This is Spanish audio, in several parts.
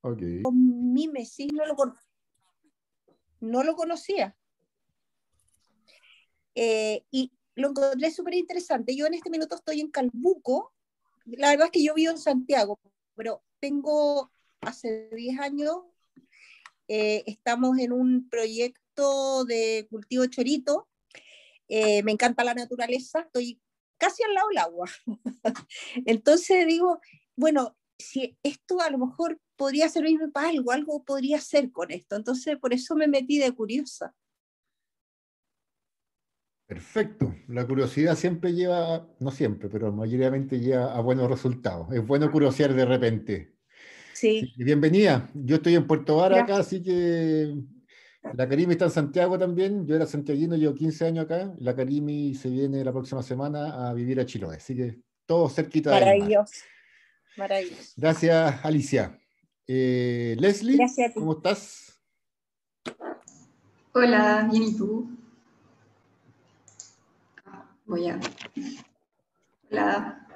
Okay. Mimesis no lo, no lo conocía. Eh, y lo encontré súper interesante. Yo en este minuto estoy en Calbuco. La verdad es que yo vivo en Santiago, pero tengo hace 10 años, eh, estamos en un proyecto de cultivo chorito. Eh, me encanta la naturaleza, estoy casi al lado del agua. Entonces digo, bueno, si esto a lo mejor podría servirme para algo, algo podría hacer con esto. Entonces, por eso me metí de curiosa. Perfecto. La curiosidad siempre lleva, no siempre, pero mayoritariamente lleva a buenos resultados. Es bueno curiosear de repente. Sí. bienvenida. Yo estoy en Puerto Vara acá, así que la Karimi está en Santiago también. Yo era santiaguino, llevo 15 años acá. La Karimi se viene la próxima semana a vivir a Chiloé, así que todo cerquita de Maravilloso. Maravilloso. Gracias, Alicia. Eh, Leslie, ¿cómo estás? Hola, bien, ¿y tú? Voy a... Hola.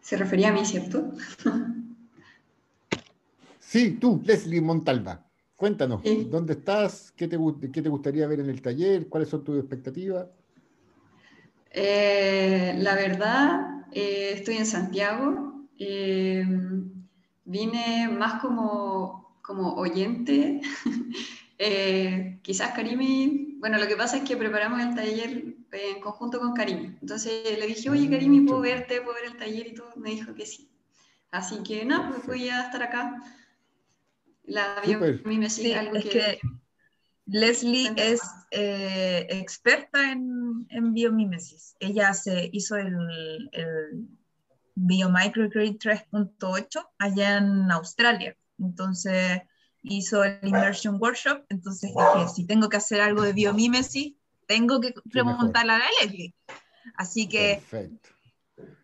Se refería a mí, ¿cierto? sí, tú, Leslie Montalva. Cuéntanos, ¿dónde estás? ¿Qué te, ¿Qué te, gustaría ver en el taller? ¿Cuáles son tus expectativas? Eh, la verdad, eh, estoy en Santiago. Vine más como, como oyente. eh, quizás Karimi, bueno, lo que pasa es que preparamos el taller en conjunto con Karimi. Entonces le dije, oye Karimi, ¿puedo verte? ¿Puedo ver el taller? Y todo. Me dijo que sí. Así que no, pues voy a estar acá. La biomimesis, algo que, Leslie es eh, experta en, en biomimesis. Ella se hizo el, el Biomicrogrid 3.8 allá en Australia. Entonces hizo el Immersion Workshop. Entonces dije, si tengo que hacer algo de biomímesis, tengo que preguntarle a la Leslie. Así que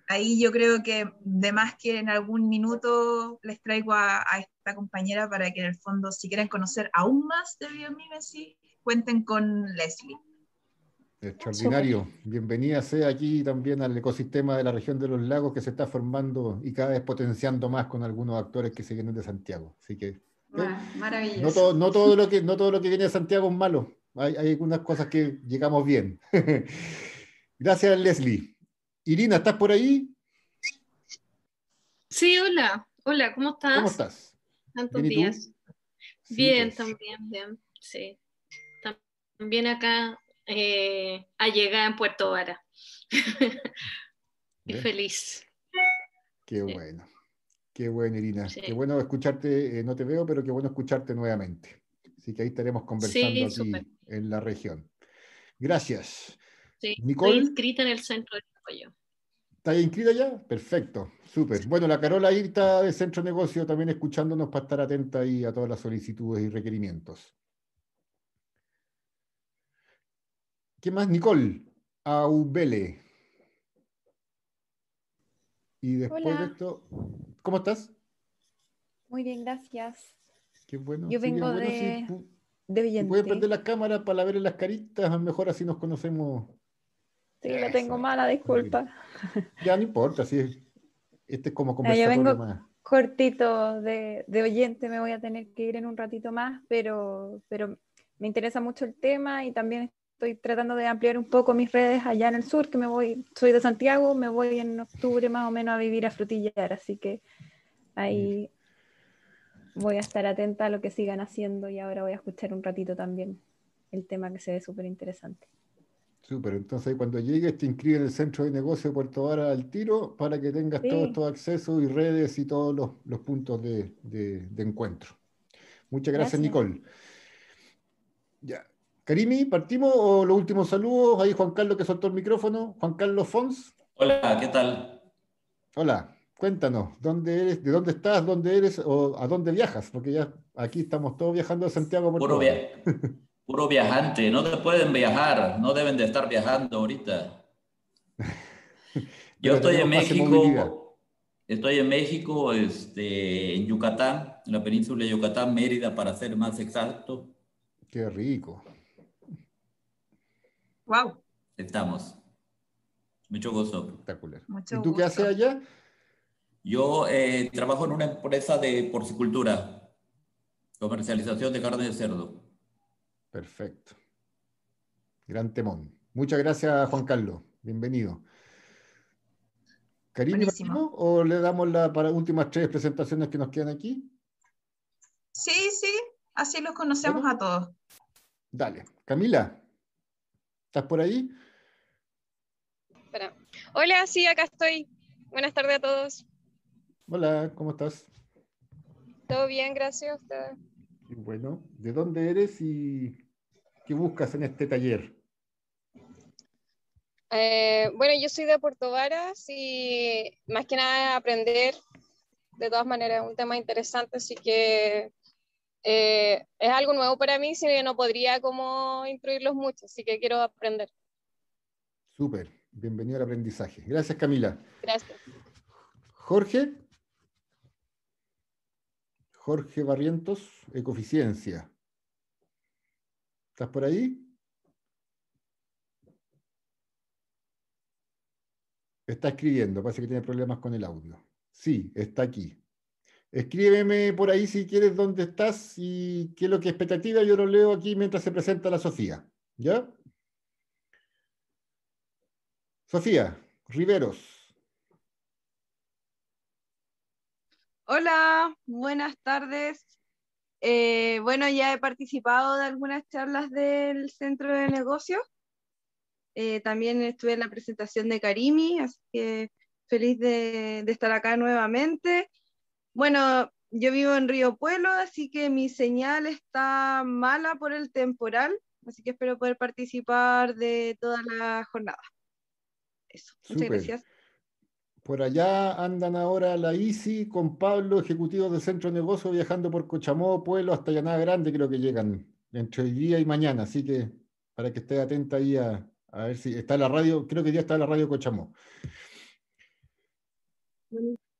ahí yo creo que de más que en algún minuto les traigo a, a, esta compañera para que en el fondo, si quieren conocer aún más de biomímesis, cuenten con Leslie. Extraordinario. Bienvenida sea aquí también al ecosistema de la región de los lagos que se está formando y cada vez potenciando más con algunos actores que se vienen de Santiago. Así que. Maravilloso. No todo, no, todo lo que, no todo lo que viene de Santiago es malo. Hay, hay algunas cosas que llegamos bien. Gracias, Leslie. Irina, ¿estás por ahí? Sí, hola. Hola, ¿cómo estás? ¿Cómo estás? Tantos días. bien, pues. también, bien. Sí. También acá eh, a llegar en Puerto Vara. y feliz. Qué bueno. Qué bueno, Irina. Qué bueno escucharte, eh, no te veo, pero qué bueno escucharte nuevamente. Así que ahí estaremos conversando aquí en la región. Gracias. Sí, Nicole, estoy inscrita en el centro de apoyo. ¿Estás inscrita ya? Perfecto, súper. Bueno, la Carola está de Centro de Negocio también escuchándonos para estar atenta ahí a todas las solicitudes y requerimientos. ¿Qué más? Nicole Aubele. Y después de esto, ¿cómo estás? Muy bien, gracias. Qué bueno. Yo vengo de, de Puedes prender la cámara para ver las caritas, mejor así nos conocemos. Sí, la tengo mala, disculpa. Ya no importa, sí. Este es como conversatorio Yo vengo cortito de, de, oyente, me voy a tener que ir en un ratito más, pero, pero me interesa mucho el tema y también estoy tratando de ampliar un poco mis redes allá en el sur, que me voy, soy de Santiago, me voy en octubre más o menos a vivir a Frutillar, así que ahí voy a estar atenta a lo que sigan haciendo y ahora voy a escuchar un ratito también el tema que se ve súper interesante. Súper, entonces cuando llegues te inscribes en el centro de negocio de Puerto Vara al tiro para que tengas todo estos accesos y redes y todos los, los puntos de, de, de, encuentro. Muchas gracias, gracias. Nicole. Ya, Karimi, ¿partimos o los últimos saludos? Ahí Juan Carlos que soltó el micrófono. Juan Carlos Fons. Hola, ¿qué tal? Hola, cuéntanos, ¿dónde eres, ¿de dónde estás, dónde eres o a dónde viajas? Porque ya aquí estamos todos viajando a Santiago. Puro, via puro viajante, no te pueden viajar, no deben de estar viajando ahorita. Yo estoy en México, estoy en México, este, en Yucatán, en la península de Yucatán, Mérida, para ser más exacto. Qué rico. Wow. Estamos. Mucho gusto. Espectacular. ¿Y tú qué haces allá? Yo eh, trabajo en una empresa de porcicultura, comercialización de carne de cerdo. Perfecto. Gran temón. Muchas gracias, Juan Carlos. Bienvenido. ¿Cariño o le damos las últimas tres presentaciones que nos quedan aquí? Sí, sí, así los conocemos a todos. Dale. Camila, ¿estás por ahí? Espera. Hola, sí, acá estoy. Buenas tardes a todos. Hola, ¿cómo estás? Todo bien, gracias a ustedes. Bueno, ¿de dónde eres y qué buscas en este taller? Eh, bueno, yo soy de Puerto Varas y más que nada aprender, de todas maneras, es un tema interesante, así que eh, es algo nuevo para mí, si no podría como instruirlos mucho, así que quiero aprender. Súper, bienvenido al aprendizaje. Gracias, Camila. Gracias. Jorge. Jorge Barrientos, Ecoficiencia. ¿Estás por ahí? Está escribiendo, parece que tiene problemas con el audio. Sí, está aquí. Escríbeme por ahí si quieres dónde estás y qué es lo que expectativa. Yo lo leo aquí mientras se presenta la Sofía. ¿Ya? Sofía, Riveros. Hola, buenas tardes. Eh, bueno, ya he participado de algunas charlas del centro de negocios. Eh, también estuve en la presentación de Karimi, así que feliz de estar acá nuevamente. Bueno, yo vivo en Río Pueblo, así que mi señal está mala por el temporal, así que espero poder participar de toda la jornada. Eso, muchas gracias. Por allá andan ahora la ICI con Pablo, ejecutivo del centro de negocio, viajando por Cochamó, Pueblo, hasta Llanada Grande, creo que llegan entre hoy día y mañana, así que para que esté atenta ahí a, a ver si está la radio, creo que ya está la radio Cochamó.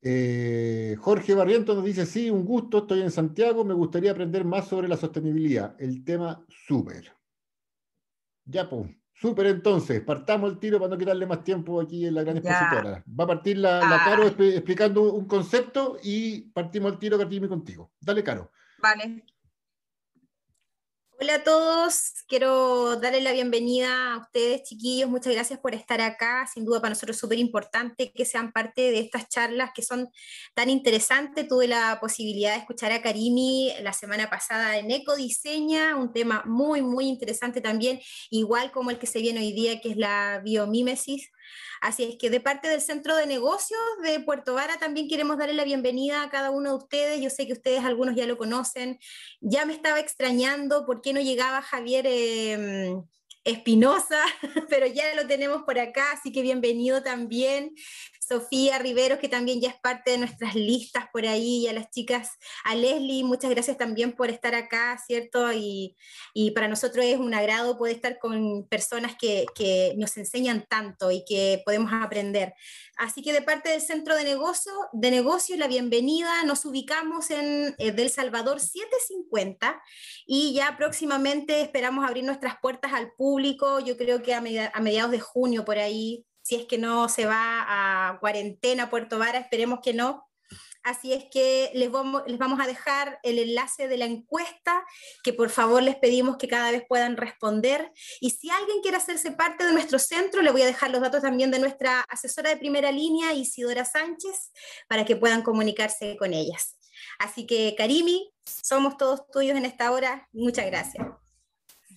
Eh, Jorge Barriento nos dice, sí, un gusto, estoy en Santiago, me gustaría aprender más sobre la sostenibilidad. El tema súper. Ya, pues, súper entonces, partamos el tiro para no quitarle más tiempo aquí en la gran expositora. Va a partir la, ah. Caro explicando un concepto y partimos el tiro, Cartimi, contigo. Dale, Caro. Vale. Hola a todos, quiero darle la bienvenida a ustedes, chiquillos. Muchas gracias por estar acá. Sin duda para nosotros es súper importante que sean parte de estas charlas que son tan interesantes. Tuve la posibilidad de escuchar a Karimi la semana pasada en Ecodiseña, un tema muy, muy interesante también, igual como el que se viene hoy día, que es la biomímesis. Así es que de parte del Centro de Negocios de Puerto Vara también queremos darle la bienvenida a cada uno de ustedes. Yo sé que ustedes algunos ya lo conocen. Ya me estaba extrañando por qué no llegaba Javier. Em, Espinosa, pero ya lo tenemos por acá, así que bienvenido también. Sofía Riveros, que también ya es parte de nuestras listas por ahí, y a las chicas, a Leslie, muchas gracias también por estar acá, ¿cierto? Y, y para nosotros es un agrado poder estar con personas que, que, nos enseñan tanto y que podemos aprender. Así que de parte del Centro de Negocio, de Negocio la bienvenida, nos ubicamos en eh, Del Salvador 750 y ya próximamente esperamos abrir nuestras puertas al público, yo creo que a, a mediados de junio por ahí, si es que no se va a cuarentena Puerto Vara, esperemos que no. Así es que les vamos, les vamos a dejar el enlace de la encuesta, que por favor les pedimos que cada vez puedan responder. Y si alguien quiere hacerse parte de nuestro centro, le voy a dejar los datos también de nuestra asesora de primera línea, Isidora Sánchez, para que puedan comunicarse con ellas. Así que, Karimi, somos todos tuyos en esta hora. Muchas gracias.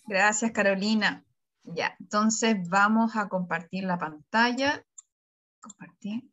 Gracias, Carolina. Ya, entonces vamos a compartir la pantalla. Compartir.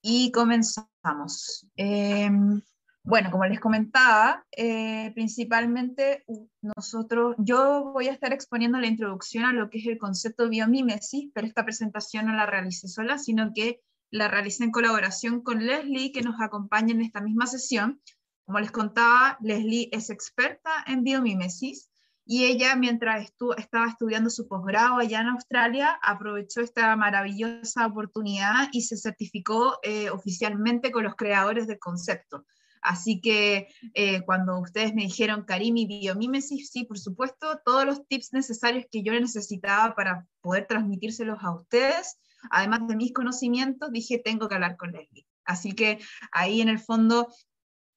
Y comenzamos. Em, bueno, como les comentaba, eh, principalmente nosotros, yo voy a estar exponiendo la introducción a lo que es el concepto de biomímesis, pero esta presentación no la realicé sola, sino que la realicé en colaboración con Leslie, que nos acompaña en esta misma sesión. Como les contaba, Leslie es experta en biomímesis y ella, mientras estaba estudiando su posgrado allá en Australia, aprovechó esta maravillosa oportunidad y se certificó eh, oficialmente con los creadores del concepto. Así que eh, cuando ustedes me dijeron Karimi biomímesis, sí, por supuesto, todos los tips necesarios que yo necesitaba para poder transmitírselos a ustedes, además de mis conocimientos, dije, tengo que hablar con Leslie. Así que ahí en el fondo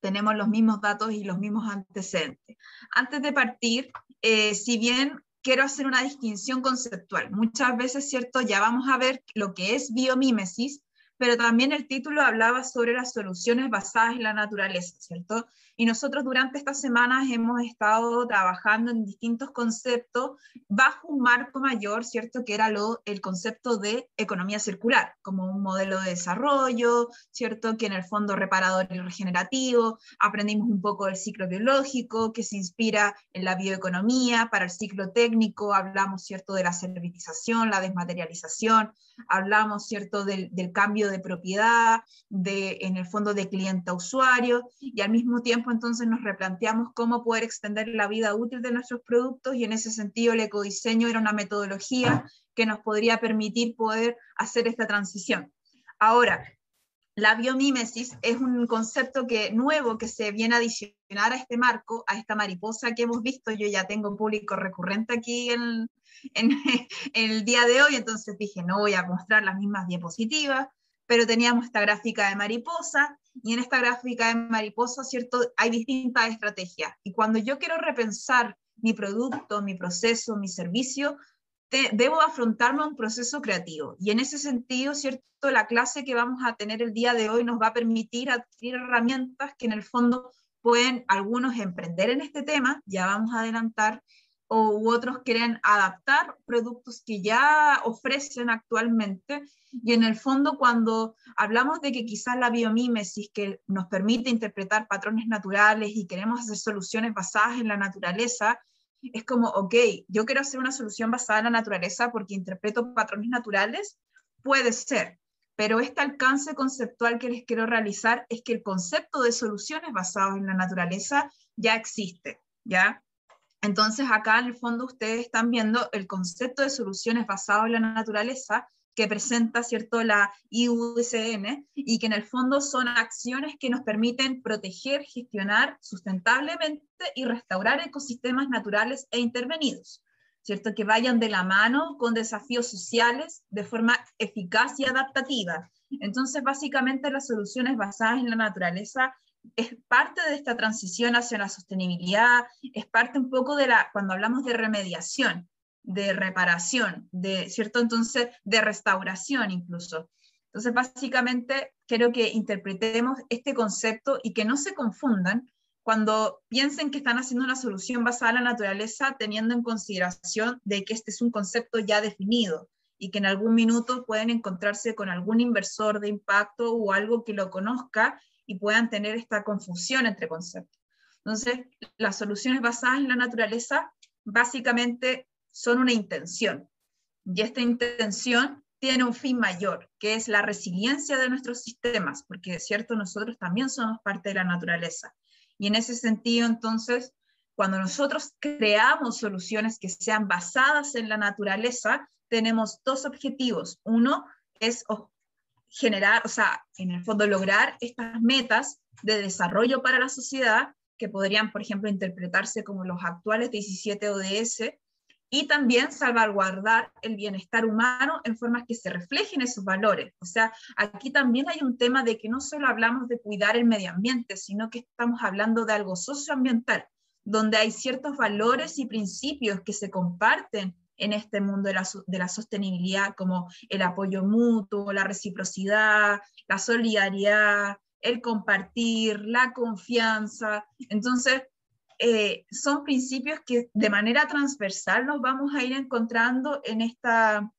tenemos los mismos datos y los mismos antecedentes. Antes de partir, eh, si bien quiero hacer una distinción conceptual, muchas veces, ¿cierto? Ya vamos a ver lo que es biomímesis, pero también el título hablaba sobre las soluciones basadas en la naturaleza, ¿cierto? Y nosotros durante estas semanas hemos estado trabajando en distintos conceptos bajo un marco mayor, ¿cierto? Que era lo, el concepto de economía circular, como un modelo de desarrollo, ¿cierto? Que en el fondo reparador y regenerativo, aprendimos un poco del ciclo biológico, que se inspira en la bioeconomía, para el ciclo técnico hablamos, ¿cierto? De la servitización, la desmaterialización, hablamos, ¿cierto? Del, del cambio de propiedad, de, en el fondo de cliente a usuario, y al mismo tiempo entonces nos replanteamos cómo poder extender la vida útil de nuestros productos y en ese sentido el ecodiseño era una metodología que nos podría permitir poder hacer esta transición. Ahora, la biomímesis es un concepto que, nuevo que se viene a adicionar a este marco, a esta mariposa que hemos visto. Yo ya tengo público recurrente aquí en, en el día de hoy, entonces dije, no voy a mostrar las mismas diapositivas, pero teníamos esta gráfica de mariposa y en esta gráfica de mariposa, ¿cierto? Hay distintas estrategias. Y cuando yo quiero repensar mi producto, mi proceso, mi servicio, debo afrontarme a un proceso creativo. Y en ese sentido, ¿cierto? La clase que vamos a tener el día de hoy nos va a permitir adquirir herramientas que en el fondo pueden algunos emprender en este tema, ya vamos a adelantar, o otros quieren adaptar productos que ya ofrecen actualmente. Y en el fondo, cuando hablamos de que quizás la biomímesis que nos permite interpretar patrones naturales y queremos hacer soluciones basadas en la naturaleza, es como, ok, yo quiero hacer una solución basada en la naturaleza porque interpreto patrones naturales, puede ser, pero este alcance conceptual que les quiero realizar es que el concepto de soluciones basadas en la naturaleza ya existe, ¿ya? Entonces acá en el fondo ustedes están viendo el concepto de soluciones basado en la naturaleza que presenta cierto la IUCN y que en el fondo son acciones que nos permiten proteger, gestionar sustentablemente y restaurar ecosistemas naturales e intervenidos, cierto que vayan de la mano con desafíos sociales de forma eficaz y adaptativa. Entonces, básicamente las soluciones basadas en la naturaleza es parte de esta transición hacia la sostenibilidad, es parte un poco de la, cuando hablamos de remediación, de reparación, de, ¿cierto? Entonces, de restauración incluso. Entonces, básicamente, quiero que interpretemos este concepto y que no se confundan cuando piensen que están haciendo una solución basada en la naturaleza, teniendo en consideración de que este es un concepto ya definido y que en algún minuto pueden encontrarse con algún inversor de impacto o algo que lo conozca y puedan tener esta confusión entre conceptos. Entonces, las soluciones basadas en la naturaleza básicamente son una intención. Y esta intención tiene un fin mayor, que es la resiliencia de nuestros sistemas, porque es cierto, nosotros también somos parte de la naturaleza. Y en ese sentido, entonces, cuando nosotros creamos soluciones que sean basadas en la naturaleza, tenemos dos objetivos. Uno es generar, o sea, en el fondo lograr estas metas de desarrollo para la sociedad que podrían, por ejemplo, interpretarse como los actuales 17 ODS, y también salvaguardar el bienestar humano en formas que se reflejen esos valores. O sea, aquí también hay un tema de que no solo hablamos de cuidar el medio ambiente, sino que estamos hablando de algo socioambiental, donde hay ciertos valores y principios que se comparten en este mundo de la, de la, sostenibilidad, como el apoyo mutuo, la reciprocidad, la solidaridad, el compartir, la confianza. Entonces, eh, son principios que de manera transversal nos vamos a ir encontrando en, esta,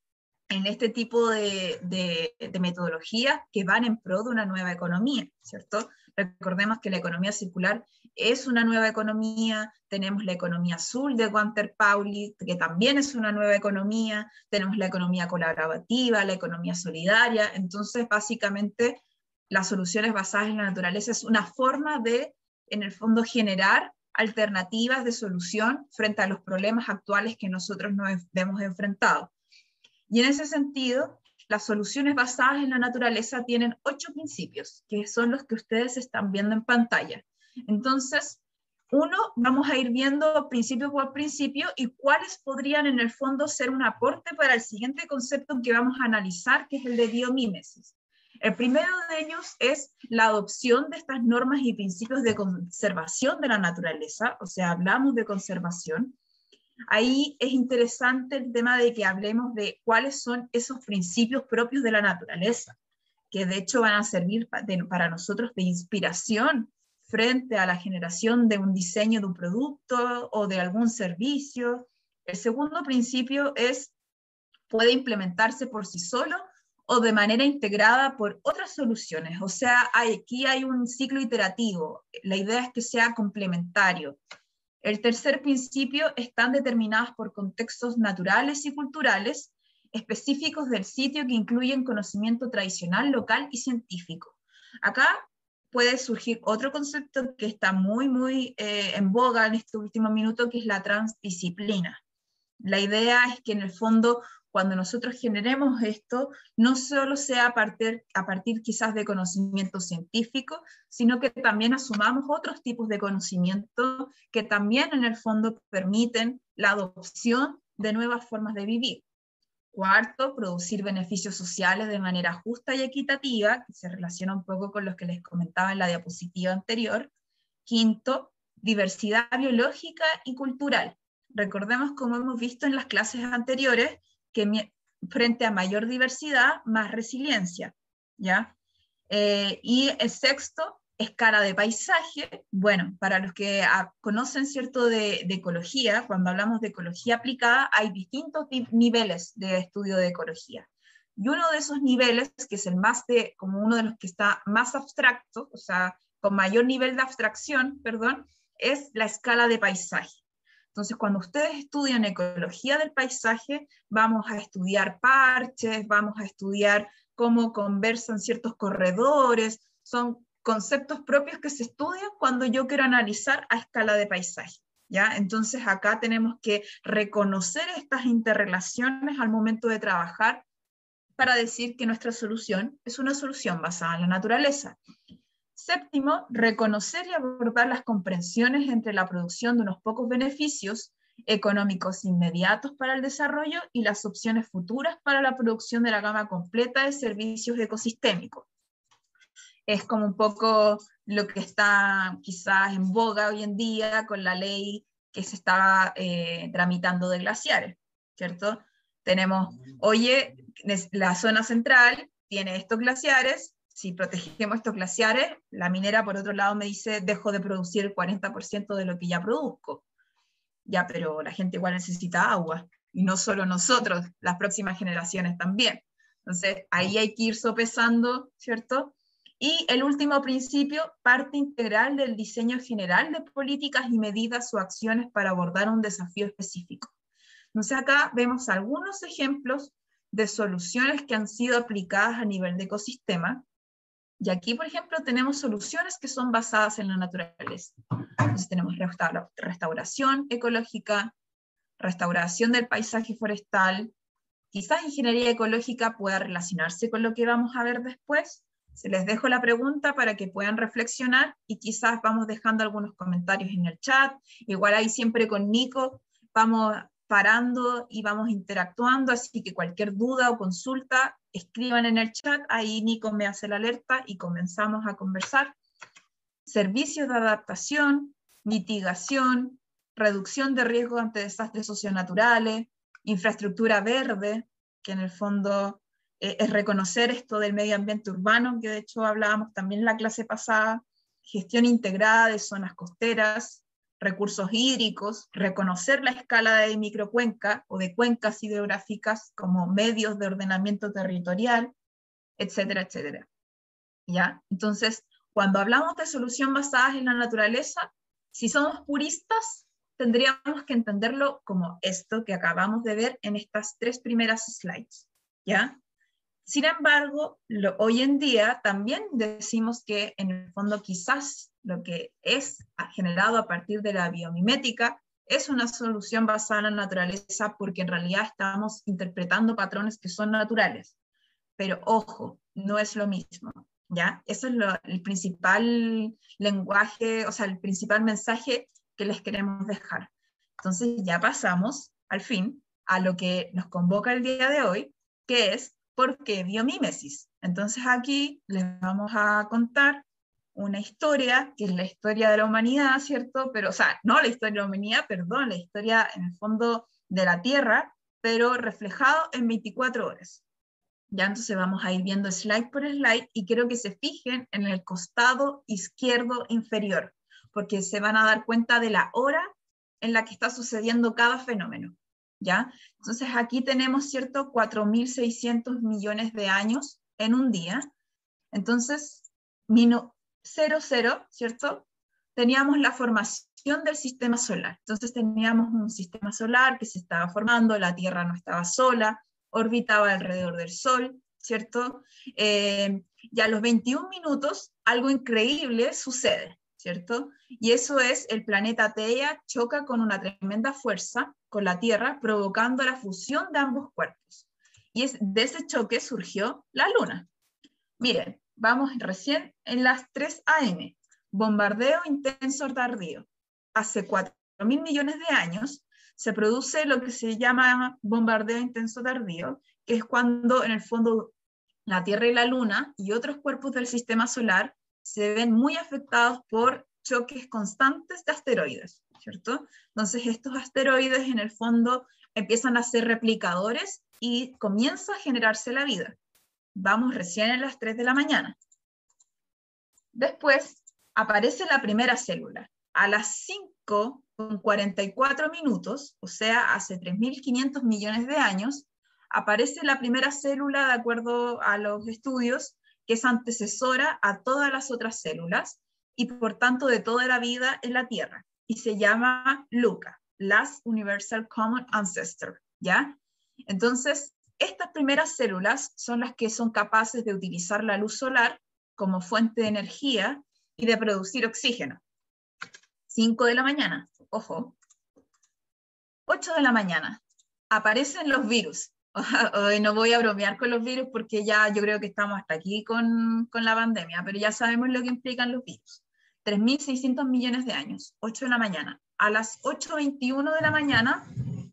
en este tipo de, de, de metodologías que van en pro de una nueva economía, ¿cierto? Recordemos que la economía circular es una nueva economía, tenemos la economía azul de Walter Pauli, que también es una nueva economía, tenemos la economía colaborativa, la economía solidaria, entonces básicamente las soluciones basadas en la naturaleza es una forma de, en el fondo, generar alternativas de solución frente a los problemas actuales que nosotros nos hemos enfrentado. Y en ese sentido, las soluciones basadas en la naturaleza tienen ocho principios, que son los que ustedes están viendo en pantalla. Entonces, uno, vamos a ir viendo principio por principio y cuáles podrían en el fondo ser un aporte para el siguiente concepto que vamos a analizar, que es el de biomímesis. El primero de ellos es la adopción de estas normas y principios de conservación de la naturaleza, o sea, hablamos de conservación. Ahí es interesante el tema de que hablemos de cuáles son esos principios propios de la naturaleza, que de hecho van a servir para nosotros de inspiración frente a la generación de un diseño de un producto o de algún servicio. El segundo principio es, puede implementarse por sí solo o de manera integrada por otras soluciones. O sea, aquí hay un ciclo iterativo. La idea es que sea complementario. El tercer principio están determinadas por contextos naturales y culturales específicos del sitio que incluyen conocimiento tradicional, local y científico. Acá puede surgir otro concepto que está muy, muy eh, en boga en este último minuto, que es la transdisciplina. La idea es que en el fondo cuando nosotros generemos esto, no solo sea a partir, a partir quizás de conocimiento científico, sino que también asumamos otros tipos de conocimiento que también en el fondo permiten la adopción de nuevas formas de vivir. Cuarto, producir beneficios sociales de manera justa y equitativa, que se relaciona un poco con los que les comentaba en la diapositiva anterior. Quinto, diversidad biológica y cultural. Recordemos, como hemos visto en las clases anteriores, que frente a mayor diversidad, más resiliencia, ¿ya? Eh, y el sexto, escala de paisaje. Bueno, para los que ah, conocen cierto de, ecología, cuando hablamos de ecología aplicada, hay distintos niveles de estudio de ecología. Y uno de esos niveles, que es el más de, como uno de los que está más abstracto, o sea, con mayor nivel de abstracción, perdón, es la escala de paisaje. Entonces, cuando ustedes estudian ecología del paisaje, vamos a estudiar parches, vamos a estudiar cómo conversan ciertos corredores, son conceptos propios que se estudian cuando yo quiero analizar a escala de paisaje. ¿ya? Entonces, acá tenemos que reconocer estas interrelaciones al momento de trabajar para decir que nuestra solución es una solución basada en la naturaleza. Séptimo, reconocer y abordar las comprensiones entre la producción de unos pocos beneficios económicos inmediatos para el desarrollo y las opciones futuras para la producción de la gama completa de servicios ecosistémicos. Es como un poco lo que está quizás en boga hoy en día con la ley que se está eh, tramitando de glaciares, ¿cierto? Tenemos, oye, la zona central tiene estos glaciares, si protegemos estos glaciares, la minera, por otro lado, me dice, dejo de producir el 40% de lo que ya produzco. Ya, pero la gente igual necesita agua, y no solo nosotros, las próximas generaciones también. Entonces, ahí hay que ir sopesando, ¿cierto? Y el último principio, parte integral del diseño general de políticas y medidas o acciones para abordar un desafío específico. Entonces, acá vemos algunos ejemplos de soluciones que han sido aplicadas a nivel de ecosistema y aquí, por ejemplo, tenemos soluciones que son basadas en la naturaleza. Entonces tenemos restauración ecológica, restauración del paisaje forestal, quizás ingeniería ecológica pueda relacionarse con lo que vamos a ver después. Se les dejo la pregunta para que puedan reflexionar y quizás vamos dejando algunos comentarios en el chat. Igual ahí siempre con Nico vamos parando y vamos interactuando, así que cualquier duda o consulta, escriban en el chat, ahí Nico me hace la alerta y comenzamos a conversar. Servicios de adaptación, mitigación, reducción de riesgo ante desastres socionaturales, infraestructura verde, que en el fondo eh, es reconocer esto del medio ambiente urbano, que de hecho hablábamos también en la clase pasada, gestión integrada de zonas costeras, recursos hídricos, reconocer la escala de microcuenca o de cuencas hidrográficas como medios de ordenamiento territorial, etcétera, etcétera. ¿Ya? Entonces, cuando hablamos de solución basadas en la naturaleza, si somos puristas, tendríamos que entenderlo como esto que acabamos de ver en estas tres primeras slides, ¿ya? Sin embargo, hoy en día también decimos que en el fondo quizás lo que es generado a partir de la biomimética es una solución basada en la naturaleza porque en realidad estamos interpretando patrones que son naturales. Pero ojo, no es lo mismo, ¿ya? Eso es el principal lenguaje, o sea, el principal mensaje que les queremos dejar. Entonces ya pasamos, al fin, a lo que nos convoca el día de hoy, que es ¿Por qué? Biomímesis. Entonces aquí les vamos a contar una historia, que es la historia de la humanidad, ¿cierto? Pero, o sea, no la historia de la humanidad, perdón, la historia en el fondo de la Tierra, pero reflejado en 24 horas. Ya entonces vamos a ir viendo slide por slide y quiero que se fijen en el costado izquierdo inferior, porque se van a dar cuenta de la hora en la que está sucediendo cada fenómeno. ¿Ya? Entonces aquí tenemos, ¿cierto? 4.600 millones de años en un día. Entonces, 00, ¿cierto? Teníamos la formación del sistema solar. Entonces teníamos un sistema solar que se estaba formando, la Tierra no estaba sola, orbitaba alrededor del Sol, ¿cierto? Eh, y a los 21 minutos algo increíble sucede, ¿cierto? Y eso es el planeta Teia choca con una tremenda fuerza con la Tierra, provocando la fusión de ambos cuerpos. Y es, de ese choque surgió la Luna. Miren, vamos recién en las 3 AM, bombardeo intenso tardío. Hace 4 mil millones de años se produce lo que se llama bombardeo intenso tardío, que es cuando en el fondo la Tierra y la Luna y otros cuerpos del sistema solar se ven muy afectados por choques constantes de asteroides, ¿cierto? Entonces estos asteroides en el fondo empiezan a ser replicadores y comienza a generarse la vida. Vamos recién a las 3 de la mañana. Después aparece la primera célula. A las 5 con 44 minutos, o sea, hace 3.500 millones de años, aparece la primera célula, de acuerdo a los estudios, que es antecesora a todas las otras células y por tanto de toda la vida en la Tierra. Y se llama LUCA, Last Universal Common Ancestor, ¿ya? Entonces, estas primeras células son las que son capaces de utilizar la luz solar como fuente de energía y de producir oxígeno. 5 de la mañana, ojo. 8 de la mañana, aparecen los virus. Hoy no voy a bromear con los virus porque ya yo creo que estamos hasta aquí con, con la pandemia, pero ya sabemos lo que implican los virus. 3.600 millones de años, 8 de la mañana. A las 8.21 de la mañana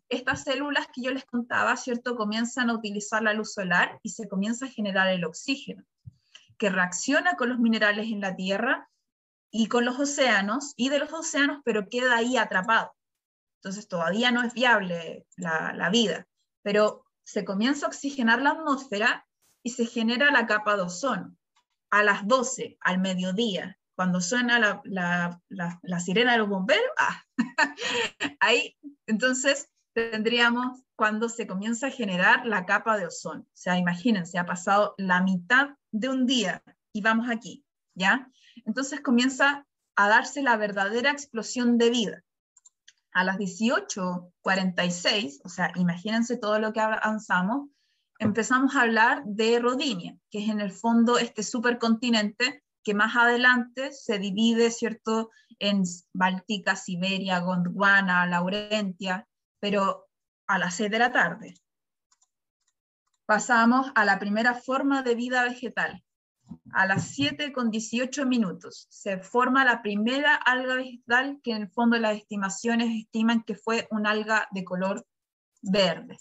estas células que yo les contaba, ¿cierto? Comienzan a utilizar la luz solar y se comienza a generar el oxígeno, que reacciona con los minerales en la Tierra y con los océanos, y de los océanos, pero queda ahí atrapado. Entonces todavía no es viable la, la vida, pero se comienza a oxigenar la atmósfera y se genera la capa de ozono. A las 12, al mediodía, cuando suena la, sirena de los bomberos, ah, ahí entonces tendríamos cuando se comienza a generar la capa de ozono. O sea, imagínense, ha pasado la mitad de un día y vamos aquí, ¿ya? Entonces comienza a darse la verdadera explosión de vida. A las 18:46, o sea, imagínense todo lo que avanzamos, empezamos a hablar de Rodinia, que es en el fondo este supercontinente que más adelante se divide, ¿cierto?, en Báltica, Siberia, Gondwana, Laurentia, pero a las 6 de la tarde. Pasamos a la primera forma de vida vegetal. A las 7 con 18 minutos se forma la primera alga vegetal que en el fondo las estimaciones estiman que fue un alga de color verde.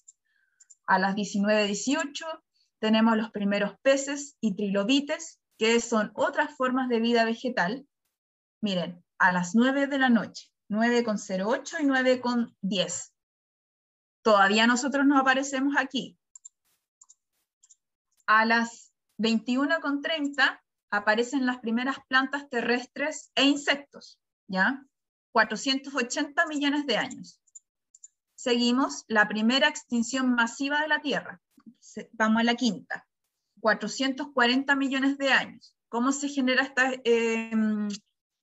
A las 19.18 tenemos los primeros peces y trilobites, que son otras formas de vida vegetal. Miren, a las 9 de la noche, 9.08 y 9.10 Todavía nosotros no aparecemos aquí. A las 21.30 aparecen las primeras plantas terrestres e insectos, ¿ya? 480 millones de años. Seguimos la primera extinción masiva de la Tierra. Vamos a la quinta. 440 millones de años. ¿Cómo se genera esta em,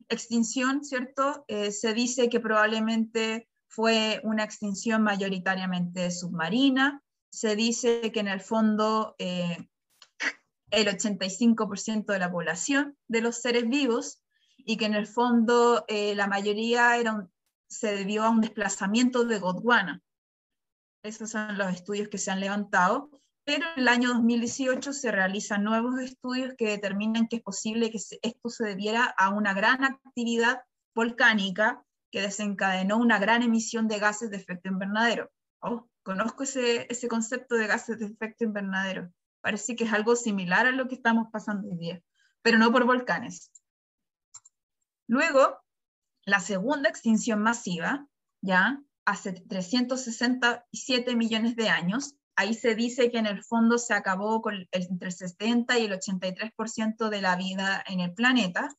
extinción, cierto? Eh, se dice que probablemente fue una extinción mayoritariamente submarina. Se dice que en el fondo eh, el 85% de la población de los seres vivos y que en el fondo eh, la mayoría se debió a un desplazamiento de Gondwana. Esos son los estudios que se han levantado, pero en el año 2018 se realizan nuevos estudios que determinan que es posible que esto se debiera a una gran actividad volcánica que desencadenó una gran emisión de gases de efecto invernadero. Oh, conozco ese concepto de gases de efecto invernadero. Parece que es algo similar a lo que estamos pasando hoy día, pero no por volcanes. Luego, la segunda extinción masiva, ya hace 367 millones de años, ahí se dice que en el fondo se acabó con entre el 70 y el 83% de la vida en el planeta,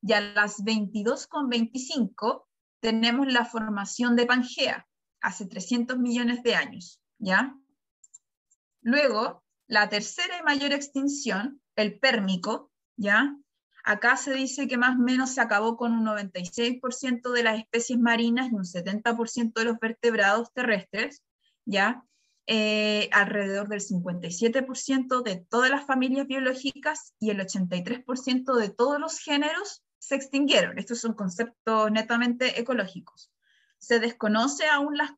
y a las 22,25 tenemos la formación de Pangea, hace 300 millones de años, ¿ya? Luego, la tercera y mayor extinción, el pérmico, ¿ya? Acá se dice que más o menos se acabó con un 96% de las especies marinas y un 70% de los vertebrados terrestres, ¿ya? Eh, alrededor del 57% de todas las familias biológicas y el 83% de todos los géneros se extinguieron. Estos son conceptos netamente ecológicos. Se desconoce aún las,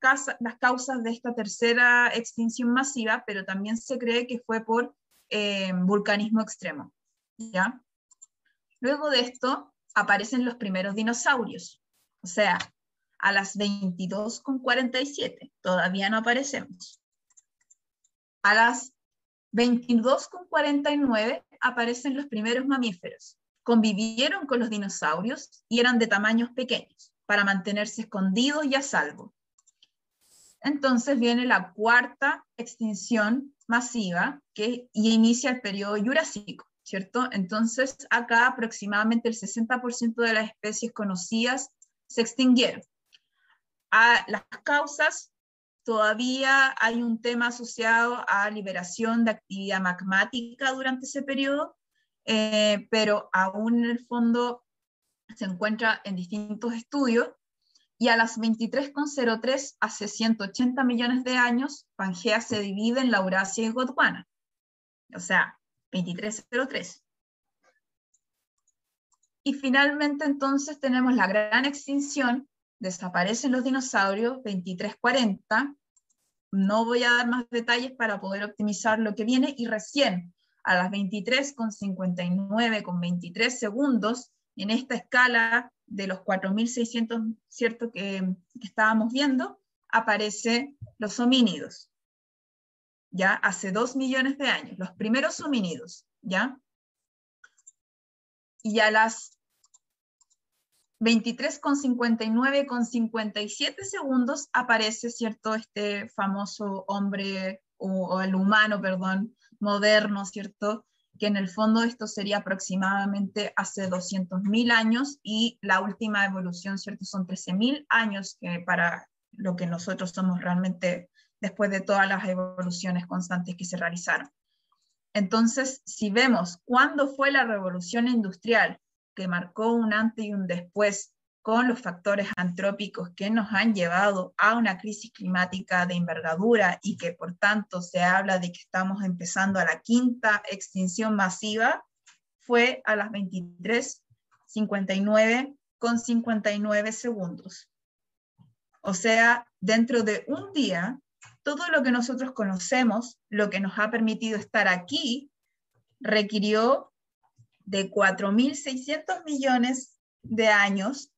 causas de esta tercera extinción masiva, pero también se cree que fue por eh, vulcanismo extremo. Luego de esto aparecen los primeros dinosaurios, o sea, a las 22,47, todavía no aparecemos. A las 22,49 aparecen los primeros mamíferos. Convivieron con los dinosaurios y eran de tamaños pequeños para mantenerse escondidos y a salvo. Entonces viene la cuarta extinción masiva que y inicia el periodo jurásico, ¿cierto? Entonces acá aproximadamente el 60% de las especies conocidas se extinguieron. A las causas todavía hay un tema asociado a liberación de actividad magmática durante ese periodo, eh, pero aún en el fondo se encuentra en distintos estudios y a las 23,03 hace 180 millones de años, Pangea se divide en Laurasia y Gondwana. O sea, 2303. Y finalmente entonces tenemos la gran extinción, desaparecen los dinosaurios, 2340. No voy a dar más detalles para poder optimizar lo que viene y recién a las 23,59 con 23 segundos en esta escala de los 4.600, ¿cierto?, que, estábamos viendo, aparece los homínidos, ¿ya? Hace dos millones de años, los primeros homínidos, ¿ya? Y a las 23,59 con 57 segundos aparece, ¿cierto?, este famoso hombre, o, o el humano, perdón, moderno, ¿cierto?, que en el fondo esto sería aproximadamente hace 200.000 años y la última evolución, ¿cierto? Son 13.000 años que para lo que nosotros somos realmente después de todas las evoluciones constantes que se realizaron. Entonces, si vemos cuándo fue la revolución industrial que marcó un antes y un después con los factores antrópicos que nos han llevado a una crisis climática de envergadura y que por tanto se habla de que estamos empezando a la quinta extinción masiva, fue a las 23.59 con 59 segundos. O sea, dentro de un día, todo lo que nosotros conocemos, lo que nos ha permitido estar aquí, requirió de 4.600 millones de años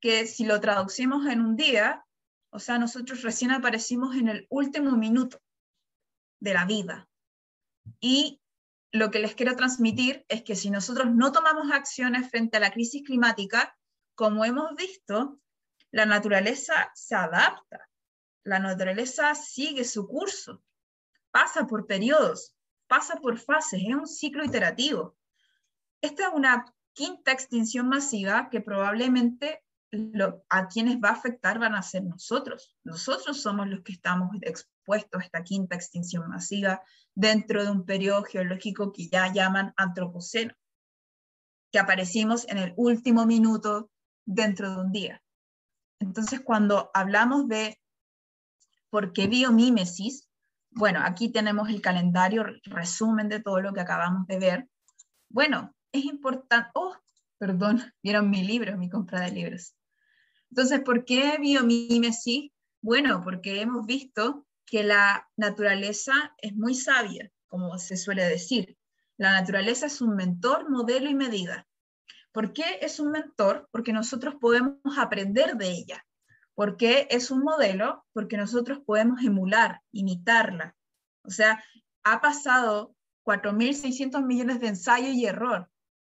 que si lo traducimos en un día, o sea, nosotros recién aparecimos en el último minuto de la vida. Y lo que les quiero transmitir es que si nosotros no tomamos acciones frente a la crisis climática, como hemos visto, la naturaleza se adapta, la naturaleza sigue su curso, pasa por periodos, pasa por fases, es un ciclo iterativo. Esta es una quinta extinción masiva que probablemente a quienes va a afectar van a ser nosotros. Nosotros somos los que estamos expuestos a esta quinta extinción masiva dentro de un periodo geológico que ya llaman antropoceno, que aparecimos en el último minuto dentro de un día. Entonces, cuando hablamos de por qué biomímesis, bueno, aquí tenemos el calendario resumen de todo lo que acabamos de ver. Bueno, es importante, oh, perdón, vieron mi libro, mi compra de libros. Entonces, ¿por qué biomímesis? Bueno, porque hemos visto que la naturaleza es muy sabia, como se suele decir. La naturaleza es un mentor, modelo y medida. ¿Por qué es un mentor? Porque nosotros podemos aprender de ella. ¿Por qué es un modelo? Porque nosotros podemos emular, imitarla. O sea, ha pasado 4.600 millones de ensayo y error.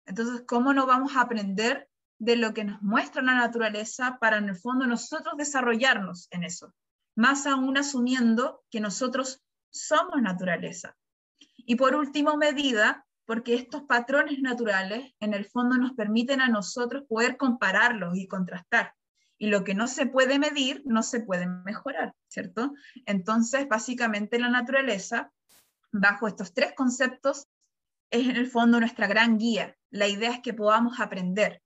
Entonces, ¿cómo no vamos a aprender de lo que nos muestra la naturaleza para en el fondo nosotros desarrollarnos en eso? Más aún asumiendo que nosotros somos naturaleza. Y por último, medida, porque estos patrones naturales en el fondo nos permiten a nosotros poder compararlos y contrastar. Y lo que no se puede medir, no se puede mejorar, ¿cierto? Entonces, básicamente la naturaleza, bajo estos tres conceptos, es en el fondo nuestra gran guía. La idea es que podamos aprender.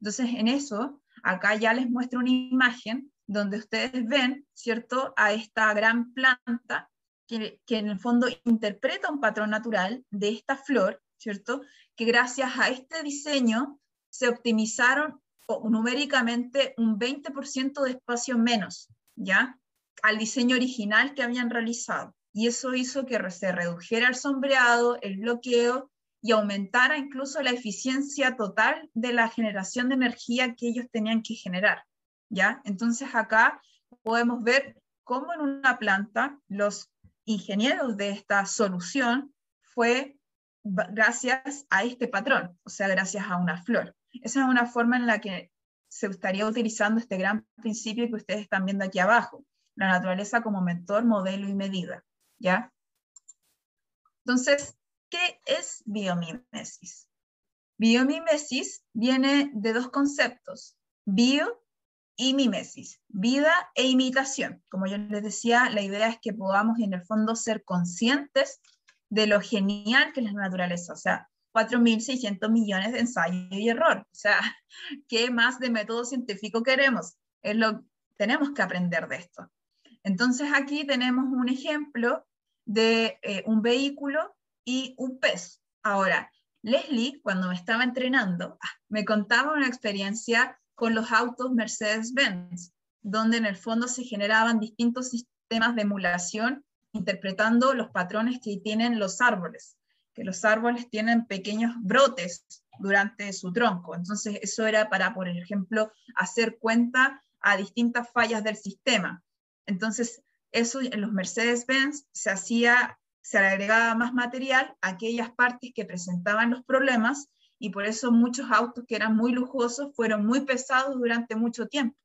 Entonces, en eso, acá ya les muestro una imagen donde ustedes ven, ¿cierto?, a esta gran planta que, en el fondo interpreta un patrón natural de esta flor, ¿cierto? Que gracias a este diseño se optimizaron numéricamente un 20% de espacio menos, ¿ya? Al diseño original que habían realizado. Y eso hizo que se redujera el sombreado, el bloqueo y aumentara incluso la eficiencia total de la generación de energía que ellos tenían que generar, ¿ya? Entonces acá podemos ver cómo en una planta los ingenieros de esta solución fue gracias a este patrón, o sea, gracias a una flor. Esa es una forma en la que se estaría utilizando este gran principio que ustedes están viendo aquí abajo, la naturaleza como mentor, modelo y medida, ¿ya? Entonces, ¿qué es biomimesis? Biomimesis viene de dos conceptos, bio y mimesis, vida e imitación. Como yo les decía, la idea es que podamos en el fondo ser conscientes de lo genial que es la naturaleza, o sea, 4.600 millones de ensayo y error, o sea, ¿qué más de método científico queremos? Es lo, tenemos que aprender de esto. Entonces aquí tenemos un ejemplo de eh, un vehículo y un pez. Ahora, Leslie, cuando me estaba entrenando, ah, me contaba una experiencia con los autos Mercedes-Benz, donde en el fondo se generaban distintos sistemas de emulación interpretando los patrones que tienen los árboles, que los árboles tienen pequeños brotes durante su tronco. Entonces, eso era para, por ejemplo, hacer cuenta a distintas fallas del sistema. Entonces, eso en los Mercedes-Benz se hacía, se agregaba más material a aquellas partes que presentaban los problemas y por eso muchos autos que eran muy lujosos fueron muy pesados durante mucho tiempo.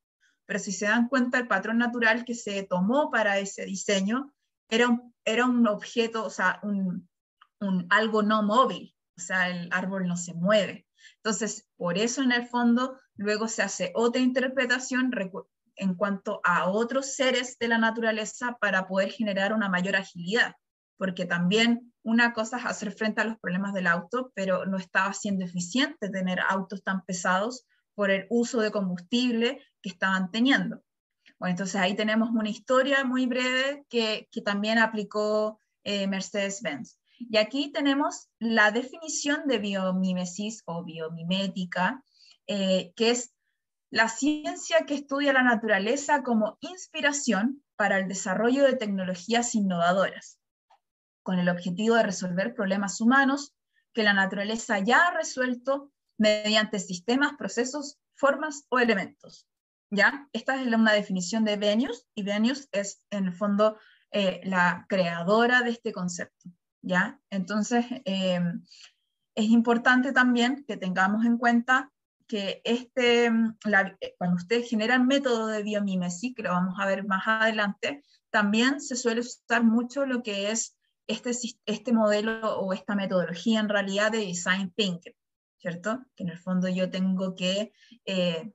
Pero si se dan cuenta, el patrón natural que se tomó para ese diseño era un, era un objeto, o sea, un, un, algo no móvil, o sea, el árbol no se mueve. Entonces, por eso en el fondo luego se hace otra interpretación en cuanto a otros seres de la naturaleza para poder generar una mayor agilidad, porque también una cosa es hacer frente a los problemas del auto, pero no estaba siendo eficiente tener autos tan pesados por el uso de combustible que estaban teniendo. Bueno, entonces ahí tenemos una historia muy breve que, también aplicó eh, Mercedes-Benz. Y aquí tenemos la definición de biomimesis o biomimética, eh, que es la ciencia que estudia la naturaleza como inspiración para el desarrollo de tecnologías innovadoras con el objetivo de resolver problemas humanos que la naturaleza ya ha resuelto mediante sistemas, procesos, formas o elementos. ¿Ya? Esta es una definición de Venius y Venius es en el fondo eh, la creadora de este concepto. ¿Ya? Entonces, em, es importante también que tengamos en cuenta que este, cuando ustedes generan método de biomimesis, que lo vamos a ver más adelante, también se suele usar mucho lo que es este, este modelo o esta metodología en realidad de design thinking, ¿cierto? Que en el fondo yo tengo que eh,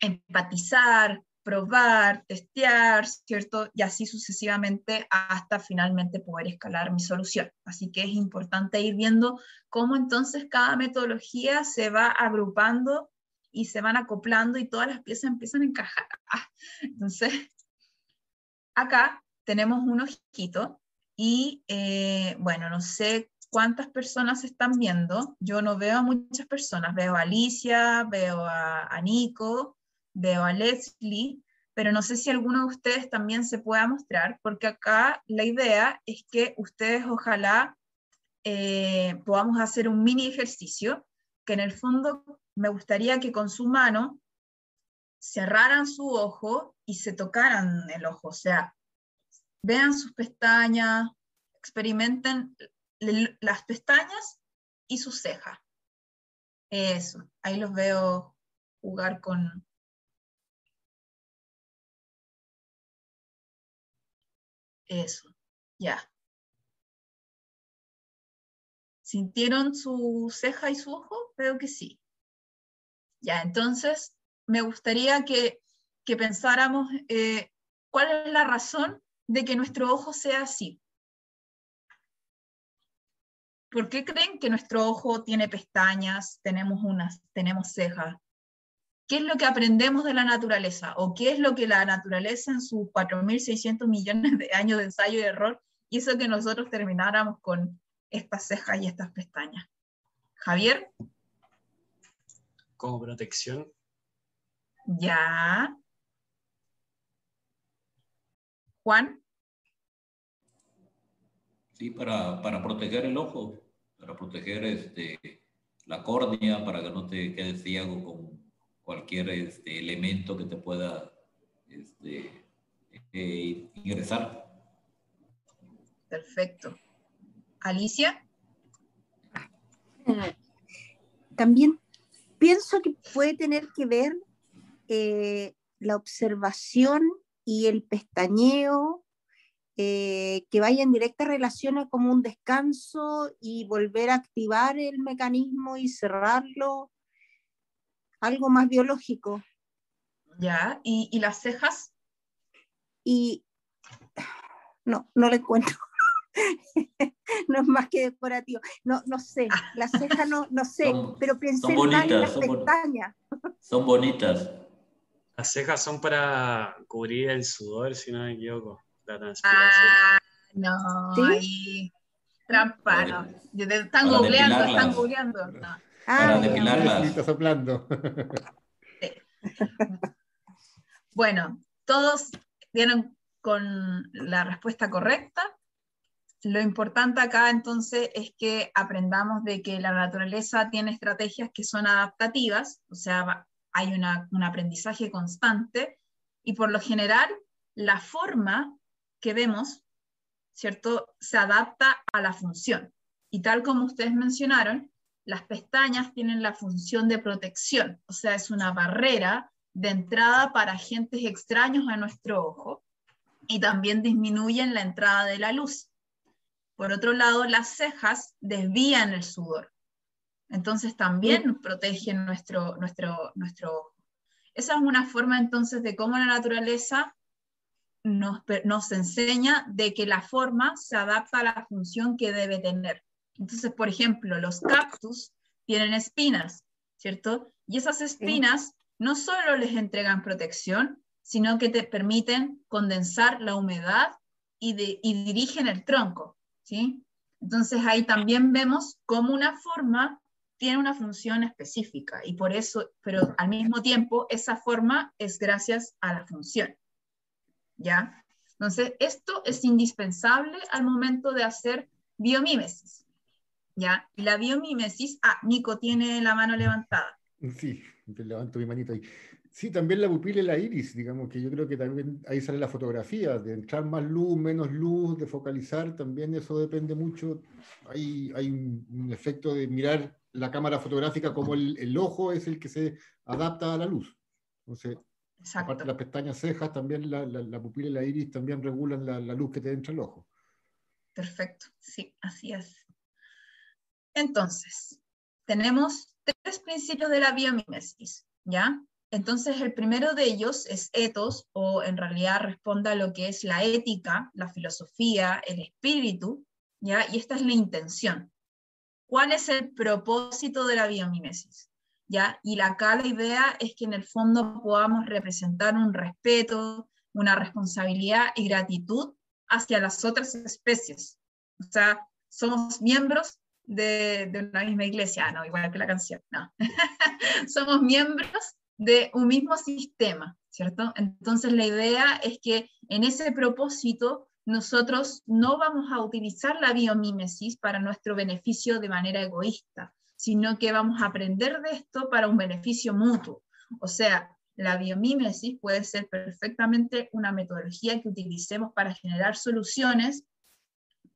empatizar, probar, testear, ¿cierto? Y así sucesivamente hasta finalmente poder escalar mi solución. Así que es importante ir viendo cómo entonces cada metodología se va agrupando y se van acoplando y todas las piezas empiezan a encajar. Entonces, acá tenemos un ojito y eh, bueno, no sé cuántas personas están viendo. Yo no veo a muchas personas. Veo a Alicia, veo a, Nico, veo a Leslie, pero no sé si alguno de ustedes también se pueda mostrar, porque acá la idea es que ustedes ojalá eh, podamos hacer un mini ejercicio, que en el fondo me gustaría que con su mano cerraran su ojo y se tocaran el ojo, o sea, vean sus pestañas, experimenten las pestañas y sus cejas. Eso, ahí los veo jugar con... Eso, ya. ¿Sintieron su ceja y su ojo? Veo que sí. Ya, entonces me gustaría que, pensáramos eh, cuál es la razón de que nuestro ojo sea así. ¿Por qué creen que nuestro ojo tiene pestañas, tenemos unas, tenemos cejas? ¿Qué es lo que aprendemos de la naturaleza? ¿O qué es lo que la naturaleza en sus 4.600 millones de años de ensayo y error hizo que nosotros termináramos con estas cejas y estas pestañas? Javier. Como protección. Ya. Juan. Sí, para, para proteger el ojo, para proteger este, la córnea, para que no te quedes ciego con cualquier este, elemento que te pueda este, eh, ingresar. Perfecto. Alicia. También pienso que puede tener que ver eh, la observación y el pestañeo eh, que vaya en directa relación a como un descanso y volver a activar el mecanismo y cerrarlo, algo más biológico. Ya, ¿y, las cejas? Y no, no lo encuentro. no es más que decorativo. No, no sé, las cejas no, no sé, pero pensé en las pestañas. Son bonitas. Las cejas son para cubrir el sudor, si no me equivoco la transpiración. Ah, no, ¿Sí? trampa, no. Están googleando, están googleando. No. Para ah, depilarlas. soplando. Bueno, todos dieron con la respuesta correcta. Lo importante acá entonces es que aprendamos de que la naturaleza tiene estrategias que son adaptativas, o sea, hay un aprendizaje constante y por lo general la forma que vemos, ¿cierto? Se adapta a la función. Y tal como ustedes mencionaron, las pestañas tienen la función de protección, o sea, es una barrera de entrada para agentes extraños a nuestro ojo y también disminuyen la entrada de la luz. Por otro lado, las cejas desvían el sudor, entonces también protegen nuestro, nuestro, nuestro ojo. Esa es una forma entonces de cómo la naturaleza nos, enseña de que la forma se adapta a la función que debe tener. Entonces, por ejemplo, los cactus tienen espinas, ¿cierto? Y esas espinas no solo les entregan protección, sino que te permiten condensar la humedad y, dirigen el tronco, ¿sí? Entonces ahí también vemos cómo una forma tiene una función específica y por eso, pero al mismo tiempo, esa forma es gracias a la función. ¿ya? Entonces, esto es indispensable al momento de hacer biomímesis, ¿ya? Y la biomímesis, ah, Nico tiene la mano levantada. Sí, levanto mi manito ahí. Sí, también la pupila y la iris, digamos que yo creo que también ahí sale la fotografía, de entrar más luz, menos luz, de focalizar, también eso depende mucho. Hay, hay un, efecto de mirar la cámara fotográfica como el, el, ojo es el que se adapta a la luz. Entonces, Aparte las pestañas cejas, también la, la, pupila y la iris también regulan la, la, luz que te entra al ojo. Perfecto, sí, así es. Entonces, tenemos tres principios de la biomímesis, ¿ya? Entonces, el primero de ellos es ethos, o en realidad responde a lo que es la ética, la filosofía, el espíritu, ¿ya? Y esta es la intención. ¿Cuál es el propósito de la biomímesis? ¿ya? Y acá la idea es que en el fondo podamos representar un respeto, una responsabilidad y gratitud hacia las otras especies. O sea, somos miembros de, de una misma iglesia, ah, no, igual que la canción, no. somos miembros de un mismo sistema, ¿cierto? Entonces la idea es que en ese propósito nosotros no vamos a utilizar la biomímesis para nuestro beneficio de manera egoísta, sino que vamos a aprender de esto para un beneficio mutuo. O sea, la biomímesis puede ser perfectamente una metodología que utilicemos para generar soluciones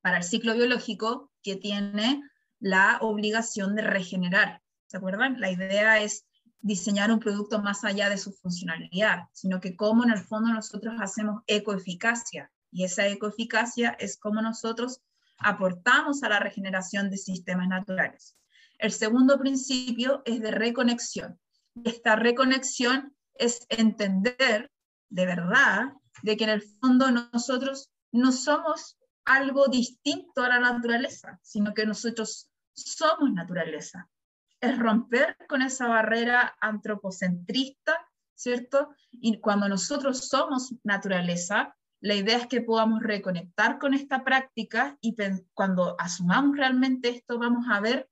para el ciclo biológico que tiene la obligación de regenerar. ¿Se acuerdan? La idea es diseñar un producto más allá de su funcionalidad, sino que cómo en el fondo nosotros hacemos ecoeficacia. Y esa ecoeficacia es cómo nosotros aportamos a la regeneración de sistemas naturales. El segundo principio es de reconexión. Esta reconexión es entender de verdad de que en el fondo nosotros no somos algo distinto a la naturaleza, sino que nosotros somos naturaleza. Es romper con esa barrera antropocentrista, ¿cierto? Y cuando nosotros somos naturaleza, la idea es que podamos reconectar con esta práctica y cuando asumamos realmente esto, vamos a ver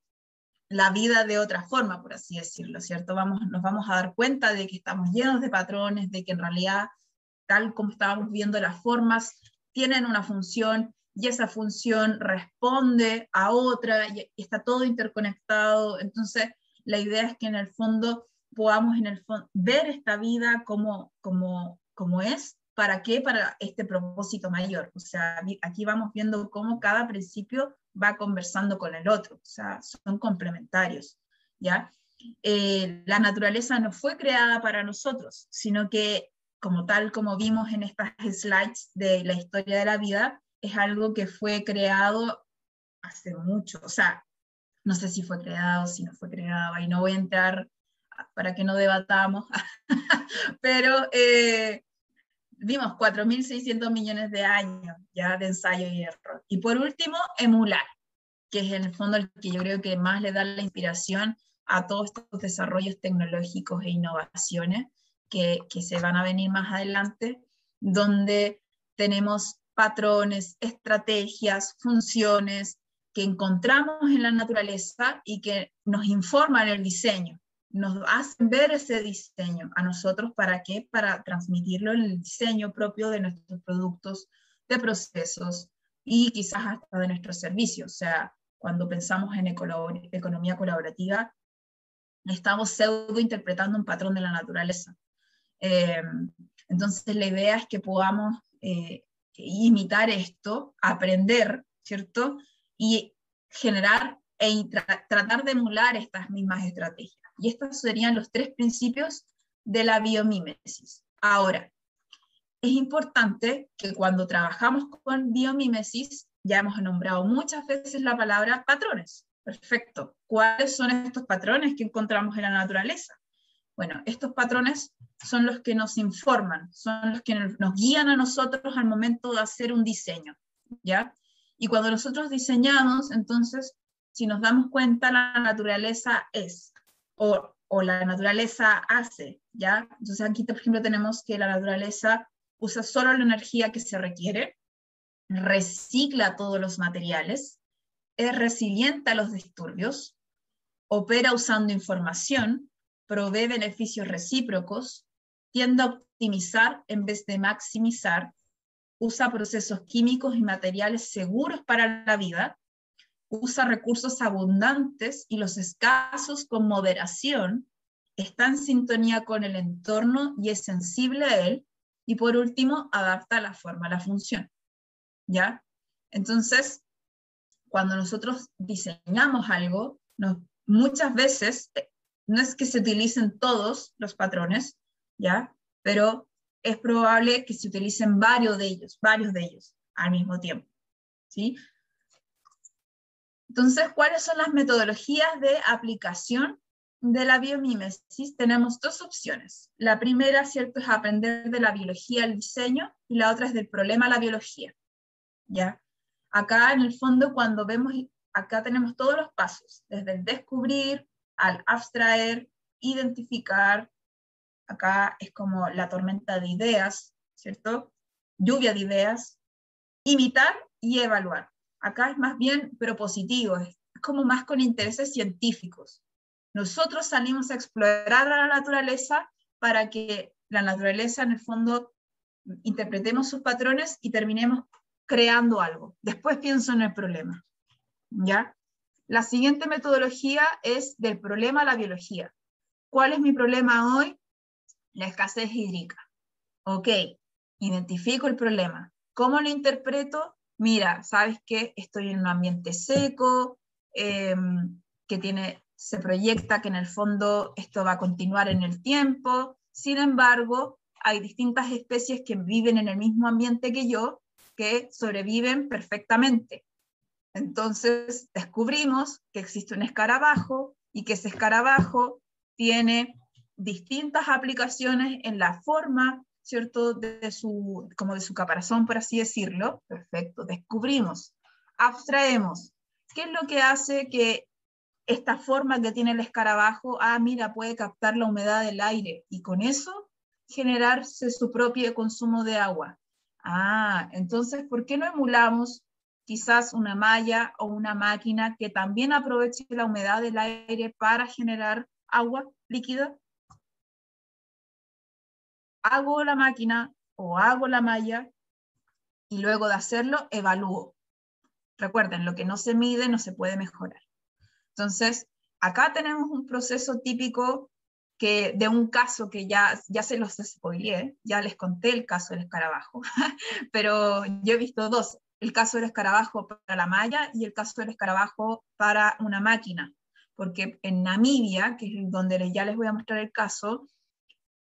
la vida de otra forma, por así decirlo, ¿cierto? Vamos, nos vamos a dar cuenta de que estamos llenos de patrones, de que en realidad, tal como estábamos viendo las formas, tienen una función y esa función responde a otra y está todo interconectado. Entonces, la idea es que en el fondo podamos en el ver esta vida como, como, como es ¿Para qué? Para este propósito mayor. O sea, aquí vamos viendo cómo cada principio va conversando con el otro, o sea, son complementarios, ¿ya? Eh, la naturaleza no fue creada para nosotros, sino que, como tal, como vimos en estas slides de la historia de la vida, es algo que fue creado hace mucho, o sea, no sé si fue creado, si no fue creado, y no voy a entrar para que no debatamos, pero eh, vimos 4.600 millones de años ya de ensayo y error. Y por último, emular, que es en el fondo el que yo creo que más le da la inspiración a todos estos desarrollos tecnológicos e innovaciones que, que se van a venir más adelante, donde tenemos patrones, estrategias, funciones que encontramos en la naturaleza y que nos informan el diseño nos hacen ver ese diseño a nosotros, ¿para qué? Para transmitirlo en el diseño propio de nuestros productos, de procesos y quizás hasta de nuestros servicios. O sea, cuando pensamos en economía colaborativa, estamos pseudo interpretando un patrón de la naturaleza. Eh, entonces, la idea es que podamos eh, imitar esto, aprender, ¿cierto? Y generar e tratar de emular estas mismas estrategias. Y estos serían los tres principios de la biomímesis. Ahora, es importante que cuando trabajamos con biomímesis, ya hemos nombrado muchas veces la palabra patrones. Perfecto. ¿Cuáles son estos patrones que encontramos en la naturaleza? Bueno, estos patrones son los que nos informan, son los que nos guían a nosotros al momento de hacer un diseño, ¿ya? Y cuando nosotros diseñamos, entonces, si nos damos cuenta, la naturaleza es o, la naturaleza hace, ¿ya? Entonces aquí, por ejemplo, tenemos que la naturaleza usa solo la energía que se requiere, recicla todos los materiales, es resiliente a los disturbios, opera usando información, provee beneficios recíprocos, tiende a optimizar en vez de maximizar, usa procesos químicos y materiales seguros para la vida, usa recursos abundantes y los escasos con moderación, está en sintonía con el entorno y es sensible a él, y por último, adapta la forma, la función. ¿Ya? Entonces, cuando nosotros diseñamos algo, muchas veces eh, no es que se utilicen todos los patrones, ¿ya? Pero es probable que se utilicen varios de ellos, varios de ellos al mismo tiempo, ¿sí? Entonces, ¿cuáles son las metodologías de aplicación de la biomímesis? Tenemos dos opciones. La primera, ¿cierto?, es aprender de la biología al diseño y la otra es del problema a la biología. ¿Ya? Acá, en el fondo, cuando vemos, acá tenemos todos los pasos, desde el descubrir al abstraer, identificar, acá es como la tormenta de ideas, ¿cierto? Lluvia de ideas, imitar y evaluar. Acá es más bien propositivo, es como más con intereses científicos. Nosotros salimos a explorar la naturaleza para que la naturaleza en el fondo interpretemos sus patrones y terminemos creando algo. Después pienso en el problema. ¿Ya? La siguiente metodología es del problema a la biología. ¿Cuál es mi problema hoy? La escasez hídrica. Ok, identifico el problema. ¿Cómo lo interpreto? Mira, ¿sabes qué? Estoy en un ambiente seco, em, que tiene, se proyecta que en el fondo esto va a continuar en el tiempo. Sin embargo, hay distintas especies que viven en el mismo ambiente que yo, que sobreviven perfectamente. Entonces descubrimos que existe un escarabajo y que ese escarabajo tiene distintas aplicaciones en la forma, ¿cierto?, de su, como de su caparazón, por así decirlo. Perfecto, descubrimos, abstraemos. ¿Qué es lo que hace que esta forma que tiene el escarabajo, ah, mira, puede captar la humedad del aire y con eso generarse su propio consumo de agua? Ah, entonces, ¿por qué no emulamos quizás una malla o una máquina que también aproveche la humedad del aire para generar agua líquida? Hago la máquina o hago la malla y luego de hacerlo evalúo. Recuerden, lo que no se mide no se puede mejorar. Entonces, acá tenemos un proceso típico que de un caso que ya, ya se los spoileé, ya les conté el caso del escarabajo, pero yo he visto dos, el caso del escarabajo para la malla y el caso del escarabajo para una máquina, porque en Namibia, que es donde ya les voy a mostrar el caso,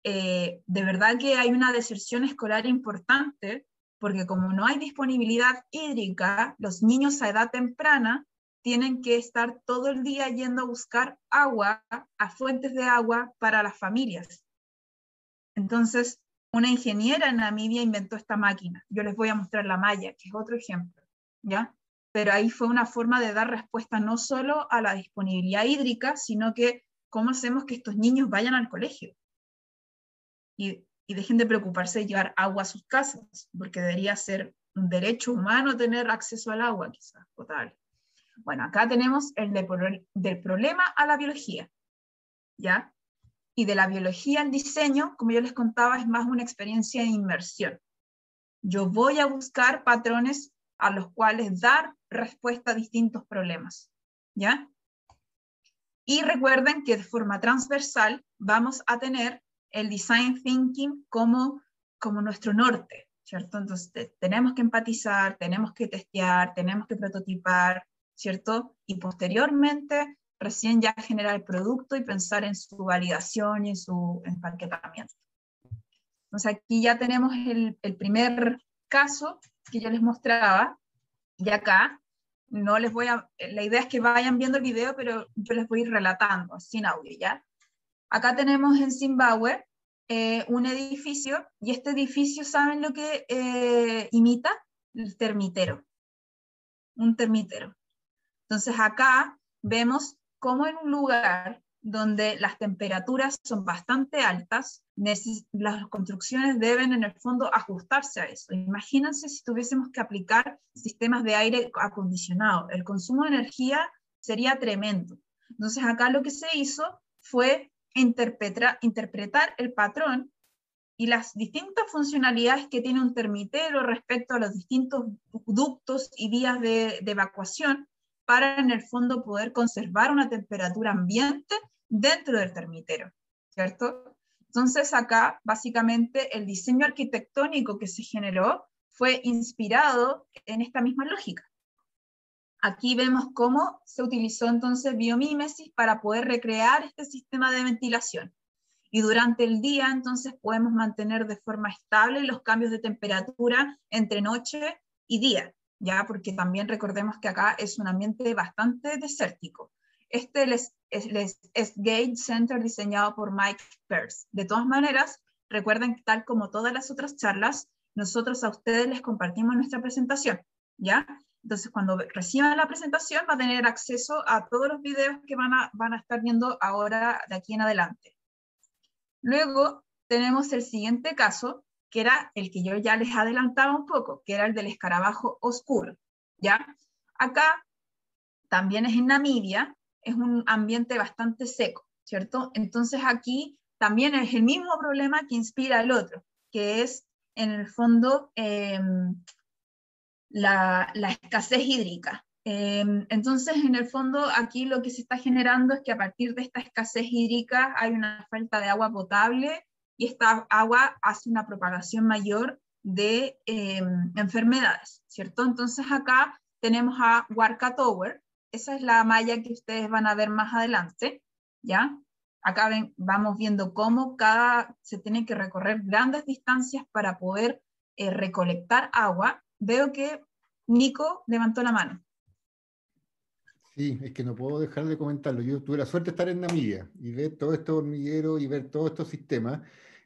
eh, de verdad que hay una deserción escolar importante, porque como no hay disponibilidad hídrica, los niños a edad temprana tienen que estar todo el día yendo a buscar agua, a fuentes de agua para las familias. Entonces, una ingeniera en Namibia inventó esta máquina. Yo les voy a mostrar la malla, que es otro ejemplo, ¿ya? Pero ahí fue una forma de dar respuesta no solo a la disponibilidad hídrica, sino que cómo hacemos que estos niños vayan al colegio y, dejen de preocuparse de llevar agua a sus casas, porque debería ser un derecho humano tener acceso al agua, quizás, potable. Bueno, acá tenemos el del problema a la biología, ¿ya? Y de la biología al diseño, como yo les contaba, es más una experiencia de inmersión. Yo voy a buscar patrones a los cuales dar respuesta a distintos problemas, ¿ya? Y recuerden que de forma transversal vamos a tener el design thinking como, como nuestro norte, ¿cierto? Entonces tenemos que empatizar, tenemos que testear, tenemos que prototipar, ¿cierto? Y posteriormente recién ya generar el producto y pensar en su validación y en su empaquetamiento. Entonces aquí ya tenemos el, el primer caso que yo les mostraba y acá no les voy a, la idea es que vayan viendo el video, pero yo les voy a ir relatando sin audio, ¿ya? Acá tenemos en Zimbabue eh, un edificio y este edificio, ¿saben lo que eh, imita? El termitero, un termitero. Entonces acá vemos cómo en un lugar donde las temperaturas son bastante altas, las construcciones deben en el fondo ajustarse a eso. Imagínense si tuviésemos que aplicar sistemas de aire acondicionado, el consumo de energía sería tremendo. Entonces acá lo que se hizo fue interpretar, interpretar el patrón y las distintas funcionalidades que tiene un termitero respecto a los distintos ductos y vías de evacuación para en el fondo poder conservar una temperatura ambiente dentro del termitero, ¿cierto? Entonces acá básicamente el diseño arquitectónico que se generó fue inspirado en esta misma lógica. Aquí vemos cómo se utilizó entonces biomímesis para poder recrear este sistema de ventilación. Y durante el día entonces podemos mantener de forma estable los cambios de temperatura entre noche y día. ¿ya? Porque también recordemos que acá es un ambiente bastante desértico. Este es, es, Gate Center diseñado por Mike Peirce. De todas maneras, recuerden que tal como todas las otras charlas, nosotros a ustedes les compartimos nuestra presentación, ¿ya? Entonces, cuando reciban la presentación, va a tener acceso a todos los videos que van a, van a estar viendo ahora de aquí en adelante. Luego, tenemos el siguiente caso, que era el que yo ya les adelantaba un poco, que era el del escarabajo oscuro, ¿ya? Acá también es en Namibia, es un ambiente bastante seco, ¿cierto? Entonces aquí también es el mismo problema que inspira al otro, que es en el fondo em, la, escasez hídrica. Em, entonces, en el fondo, aquí lo que se está generando es que a partir de esta escasez hídrica hay una falta de agua potable y esta agua hace una propagación mayor de em, enfermedades, ¿cierto? Entonces acá tenemos a Warka Tower, esa es la malla que ustedes van a ver más adelante, ¿ya? Acá vamos viendo cómo cada, se tiene que recorrer grandes distancias para poder eh, recolectar agua. Veo que Nico levantó la mano. Sí, es que no puedo dejar de comentarlo. Yo tuve la suerte de estar en Namibia y ver todo este hormiguero y ver todos estos sistemas.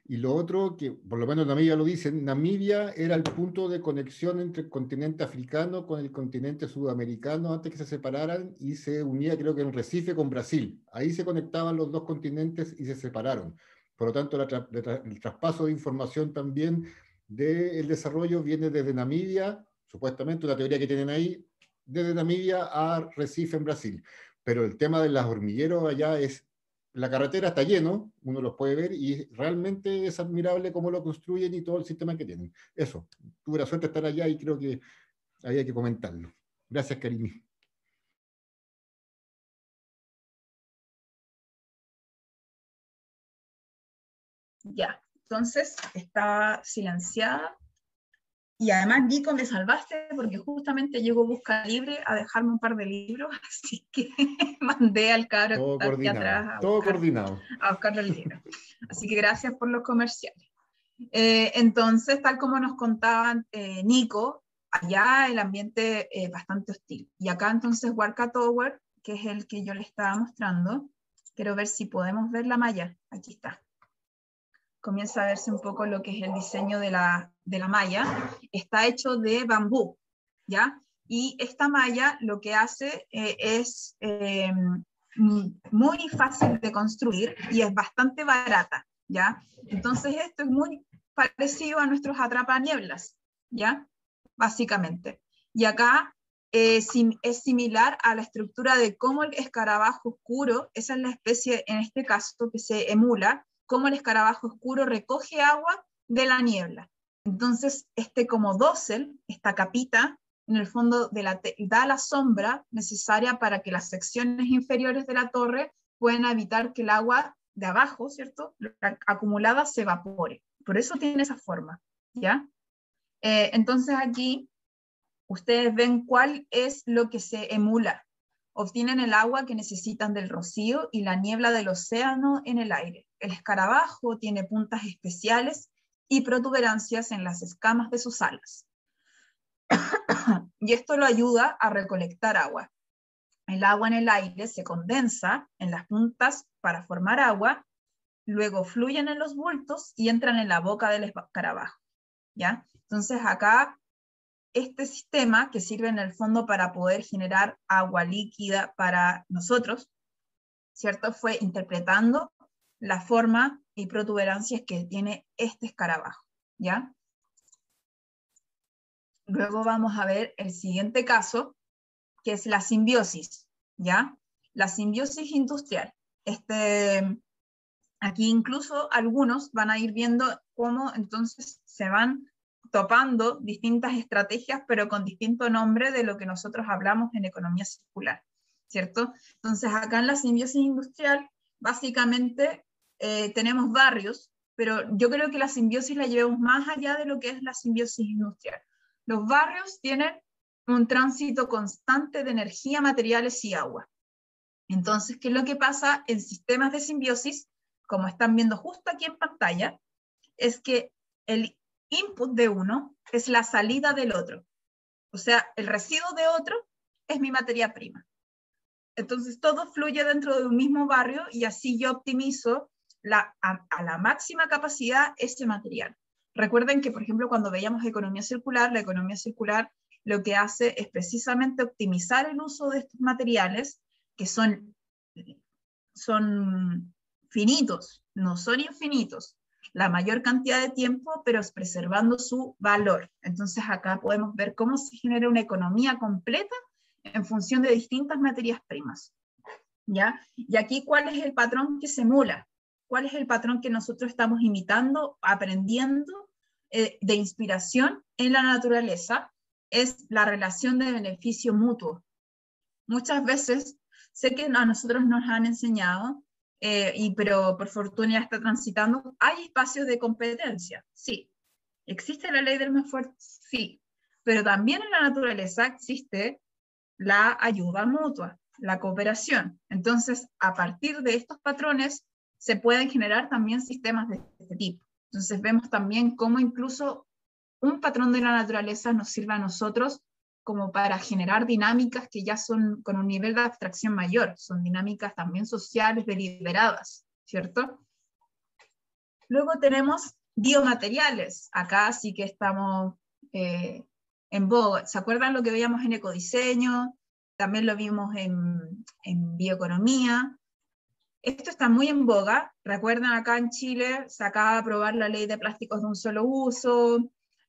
Y lo otro, que por lo menos Namibia lo dicen, Namibia era el punto de conexión entre el continente africano con el continente sudamericano antes que se separaran y se unía, creo que en Recife con Brasil. Ahí se conectaban los dos continentes y se separaron. Por lo tanto, el traspaso de información también del desarrollo viene desde Namibia, supuestamente una teoría que tienen ahí, desde Namibia a Recife en Brasil. Pero el tema de los hormigueros allá es la carretera está lleno, uno los puede ver y realmente es admirable cómo lo construyen y todo el sistema que tienen. Eso, tuve la suerte de estar allá y creo que hay que comentarlo. Gracias, Karimi. Ya, entonces está silenciada y además, Nico, me salvaste porque justamente llegó Busca Libre a dejarme un par de libros, así que mandé al cabro todo coordinado, atrás a todo buscar, coordinado. a buscar el libro. Así que gracias por los comerciales. Eh, entonces, tal como nos contaban eh, Nico, allá el ambiente es bastante hostil. Y acá entonces Warka Tower, que es el que yo le estaba mostrando, quiero ver si podemos ver la malla. Aquí está comienza a verse un poco lo que es el diseño de la, de la malla. Está hecho de bambú, ¿ya? Y esta malla lo que hace eh, es em, muy fácil de construir y es bastante barata, ¿ya? Entonces esto es muy parecido a nuestros atrapanieblas, ¿ya? Básicamente. Y acá eh, es similar a la estructura de cómo el escarabajo oscuro, esa es la especie en este caso que se emula, cómo el escarabajo oscuro recoge agua de la niebla. Entonces, este como dosel, esta capita, en el fondo de la da la sombra necesaria para que las secciones inferiores de la torre puedan evitar que el agua de abajo, ¿cierto?, acumulada se evapore. Por eso tiene esa forma, ¿ya? Eh, entonces aquí ustedes ven cuál es lo que se emula. Obtienen el agua que necesitan del rocío y la niebla del océano en el aire. El escarabajo tiene puntas especiales y protuberancias en las escamas de sus alas. y esto lo ayuda a recolectar agua. El agua en el aire se condensa en las puntas para formar agua, luego fluyen en los bultos y entran en la boca del escarabajo. ¿ya? Entonces acá este sistema que sirve en el fondo para poder generar agua líquida para nosotros, ¿cierto? Fue interpretando la forma y protuberancias que tiene este escarabajo, ¿ya? Luego vamos a ver el siguiente caso, que es la simbiosis, ¿ya? La simbiosis industrial. Este, aquí incluso algunos van a ir viendo cómo entonces se van topando distintas estrategias, pero con distinto nombre de lo que nosotros hablamos en economía circular, ¿cierto? Entonces, acá en la simbiosis industrial, básicamente eh, tenemos barrios, pero yo creo que la simbiosis la llevamos más allá de lo que es la simbiosis industrial. Los barrios tienen un tránsito constante de energía, materiales y agua. Entonces, ¿qué es lo que pasa en sistemas de simbiosis? Como están viendo justo aquí en pantalla, es que el input de uno es la salida del otro. O sea, el residuo de otro es mi materia prima. Entonces, todo fluye dentro de un mismo barrio y así yo optimizo a, la máxima capacidad este material. Recuerden que, por ejemplo, cuando veíamos economía circular, la economía circular lo que hace es precisamente optimizar el uso de estos materiales que son, finitos, no son infinitos, la mayor cantidad de tiempo, pero preservando su valor. Entonces acá podemos ver cómo se genera una economía completa en función de distintas materias primas. ¿Ya? Y aquí, ¿cuál es el patrón que se emula? cuál es el patrón que nosotros estamos imitando, aprendiendo eh, de inspiración en la naturaleza, es la relación de beneficio mutuo. Muchas veces, sé que a nosotros nos han enseñado, eh, y, pero por fortuna está transitando, hay espacios de competencia, sí, ¿Existe la ley del más fuerte? Sí, pero también en la naturaleza existe la ayuda mutua, la cooperación. Entonces, a partir de estos patrones se pueden generar también sistemas de este tipo. Entonces, vemos también cómo incluso un patrón de la naturaleza nos sirve a nosotros como para generar dinámicas que ya son con un nivel de abstracción mayor, son dinámicas también sociales deliberadas, ¿cierto? Luego tenemos biomateriales, acá sí que estamos eh, en boga. ¿Se acuerdan lo que veíamos en ecodiseño? También lo vimos en, en bioeconomía. Esto está muy en boga. Recuerdan acá en Chile se acaba de aprobar la ley de plásticos de un solo uso,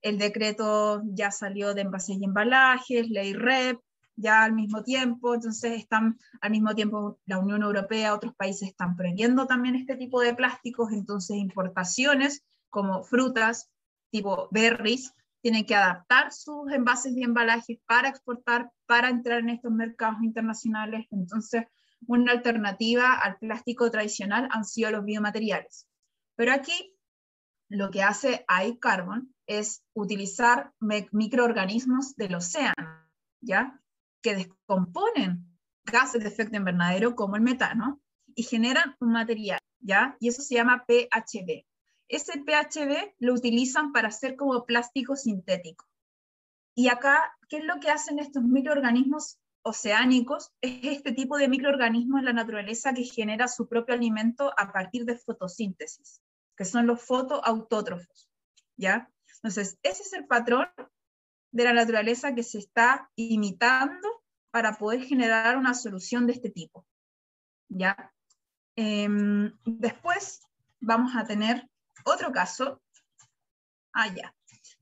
el decreto ya salió de envases y embalajes, ley REP, ya al mismo tiempo, entonces están al mismo tiempo la Unión Europea, otros países están prohibiendo también este tipo de plásticos, entonces importaciones como frutas tipo berries tienen que adaptar sus envases y embalajes para exportar, para entrar en estos mercados internacionales, entonces una alternativa al plástico tradicional han sido los biomateriales. Pero aquí lo que hace iCarbon es utilizar microorganismos del océano, ¿ya? Que descomponen gases de efecto invernadero como el metano y generan un material, ¿ya? Y eso se llama PHB. Ese PHB lo utilizan para hacer como plástico sintético. Y acá, ¿qué es lo que hacen estos microorganismos oceánicos? Es este tipo de microorganismos en la naturaleza que genera su propio alimento a partir de fotosíntesis, que son los fotoautótrofos, ¿ya? Entonces, ese es el patrón de la naturaleza que se está imitando para poder generar una solución de este tipo. ¿Ya? Em, después vamos a tener otro caso, allá, ah,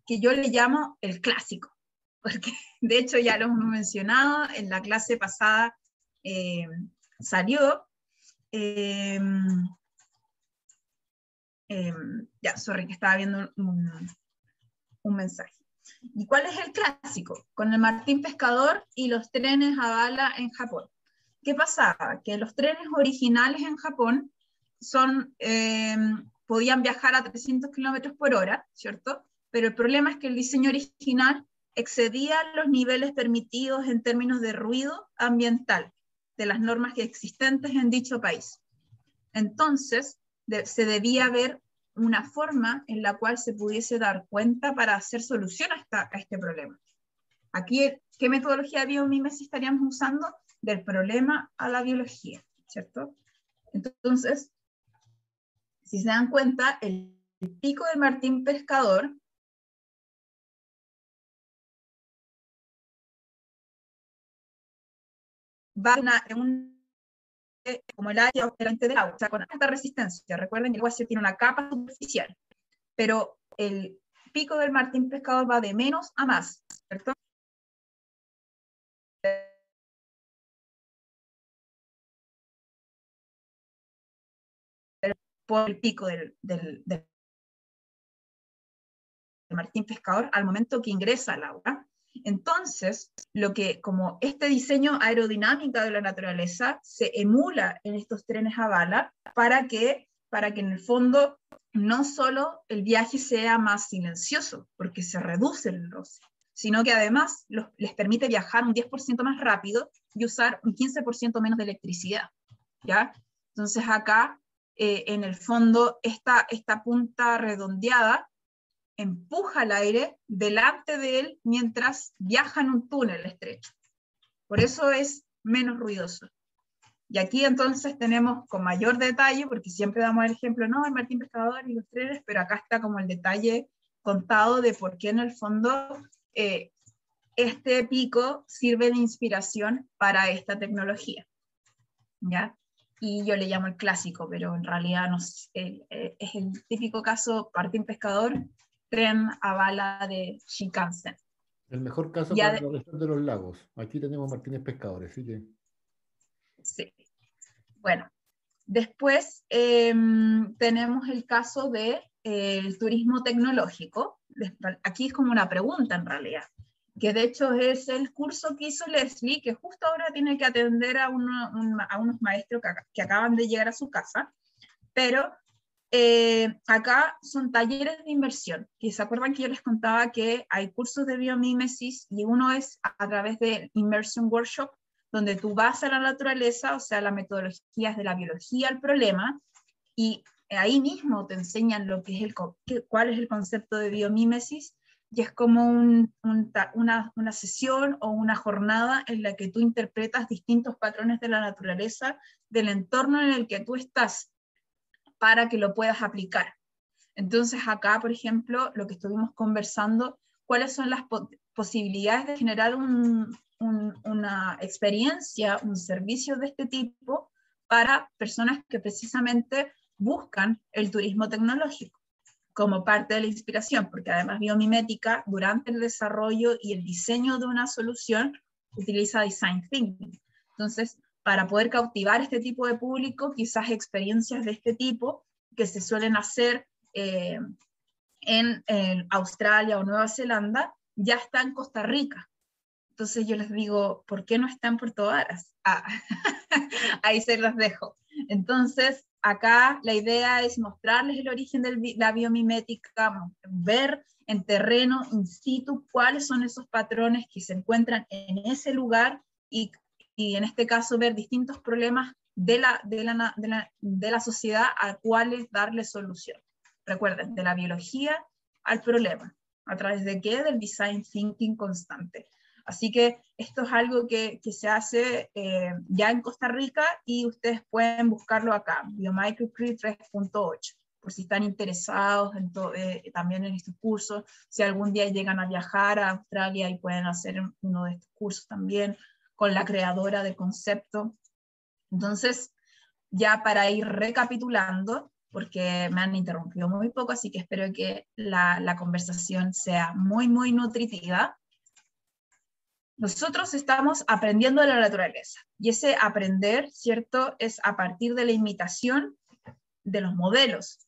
que yo le llamo el clásico, porque de hecho ya lo hemos mencionado, en la clase pasada em, salió, em, ya, sorry, que estaba viendo un, un mensaje. ¿Y cuál es el clásico? Con el Martín Pescador y los trenes a bala en Japón. ¿Qué pasaba? Que los trenes originales en Japón son, eh, podían viajar a 300 kilómetros por hora, ¿cierto? Pero el problema es que el diseño original excedía los niveles permitidos en términos de ruido ambiental de las normas existentes en dicho país. Entonces, se debía ver una forma en la cual se pudiese dar cuenta para hacer solución a, este problema. Aquí, ¿qué metodología de biomimesis estaríamos usando? Del problema a la biología, ¿cierto? Entonces, si se dan cuenta, el, pico del Martín Pescador va a un como el agua delante del agua, o sea, con alta resistencia. Recuerden el agua tiene una capa superficial, pero el pico del martín pescador va de menos a más, ¿cierto? Por el pico del, del, del martín pescador al momento que ingresa al agua. Entonces, lo que como este diseño aerodinámico de la naturaleza se emula en estos trenes a bala para que, para que en el fondo no solo el viaje sea más silencioso, porque se reduce el roce, sino que además les permite viajar un 10% más rápido y usar un 15% menos de electricidad. ¿ya? Entonces acá, eh, en el fondo, esta, esta punta redondeada empuja el aire delante de él mientras viaja en un túnel estrecho. Por eso es menos ruidoso. Y aquí entonces tenemos con mayor detalle, porque siempre damos el ejemplo, no, el Martín Pescador y los trenes, pero acá está como el detalle contado de por qué en el fondo eh, este pico sirve de inspiración para esta tecnología. ¿Ya? Y yo le llamo el clásico, pero en realidad es, eh, es el típico caso Martín Pescador tren a bala de Shinkansen. El mejor caso para la de los lagos. Aquí tenemos Martínez Pescadores, ¿sí? Sí. Bueno, después em, tenemos el caso del de, el turismo tecnológico. Aquí es como una pregunta en realidad, que de hecho es el curso que hizo Leslie, que justo ahora tiene que atender a, uno, a unos maestros que, que acaban de llegar a su casa, pero eh, acá son talleres de inversión, que se acuerdan que yo les contaba que hay cursos de biomímesis y uno es a través del Immersion Workshop, donde tú vas a la naturaleza, o sea, las metodologías de la biología al problema, y ahí mismo te enseñan lo que es el, cuál es el concepto de biomímesis, y es como una, una sesión o una jornada en la que tú interpretas distintos patrones de la naturaleza, del entorno en el que tú estás, para que lo puedas aplicar. Entonces acá, por ejemplo, lo que estuvimos conversando, cuáles son las posibilidades de generar una experiencia, un servicio de este tipo para personas que precisamente buscan el turismo tecnológico como parte de la inspiración, porque además biomimética durante el desarrollo y el diseño de una solución utiliza design thinking. Entonces, para poder cautivar este tipo de público, quizás experiencias de este tipo que se suelen hacer eh, en, Australia o Nueva Zelanda, ya está en Costa Rica. Entonces yo les digo, ¿por qué no está en Puerto Varas? Ah, ahí se los dejo. Entonces, acá la idea es mostrarles el origen de la biomimética, ver en terreno, in situ, cuáles son esos patrones que se encuentran en ese lugar y y en este caso ver distintos problemas de la, de la, de la, de la sociedad a cuáles darle solución. Recuerden, de la biología al problema. ¿A través de qué? Del design thinking constante. Así que esto es algo que, que se hace eh, ya en Costa Rica y ustedes pueden buscarlo acá, Biomicrocree 3.8, por si están interesados en eh, también en estos cursos. Si algún día llegan a viajar a Australia y pueden hacer uno de estos cursos también, con la creadora del concepto. Entonces, ya para ir recapitulando, porque me han interrumpido muy poco, así que espero que la, conversación sea muy, muy nutritiva. Nosotros estamos aprendiendo de la naturaleza y ese aprender, ¿cierto?, es a partir de la imitación de los modelos.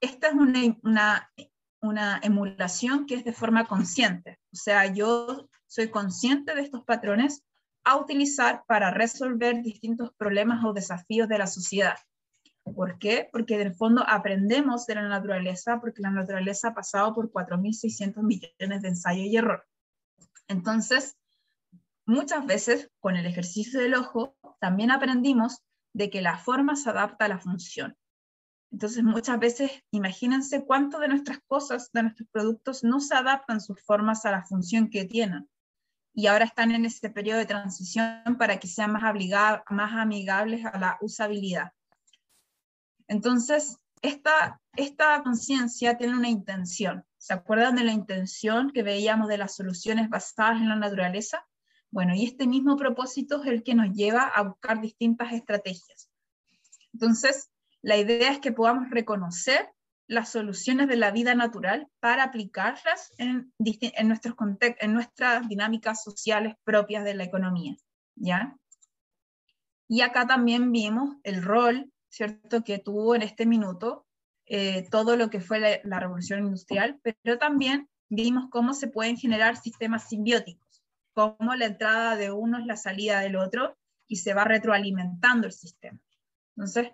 Esta es una, una, una emulación que es de forma consciente, o sea, yo soy consciente de estos patrones a utilizar para resolver distintos problemas o desafíos de la sociedad. ¿Por qué? Porque en fondo aprendemos de la naturaleza, porque la naturaleza ha pasado por 4.600 millones de ensayo y error. Entonces, muchas veces con el ejercicio del ojo, también aprendimos de que la forma se adapta a la función. Entonces, muchas veces, imagínense cuánto de nuestras cosas, de nuestros productos, no se adaptan sus formas a la función que tienen y ahora están en ese periodo de transición para que sean más, más amigables a la usabilidad. Entonces, esta, esta conciencia tiene una intención. ¿Se acuerdan de la intención que veíamos de las soluciones basadas en la naturaleza? Bueno, y este mismo propósito es el que nos lleva a buscar distintas estrategias. Entonces, la idea es que podamos reconocer las soluciones de la vida natural para aplicarlas en, nuestros en nuestras dinámicas sociales propias de la economía. ¿ya? Y acá también vimos el rol, ¿cierto?, que tuvo en este minuto eh, todo lo que fue la, la, revolución industrial, pero también vimos cómo se pueden generar sistemas simbióticos, cómo la entrada de uno es la salida del otro y se va retroalimentando el sistema. Entonces,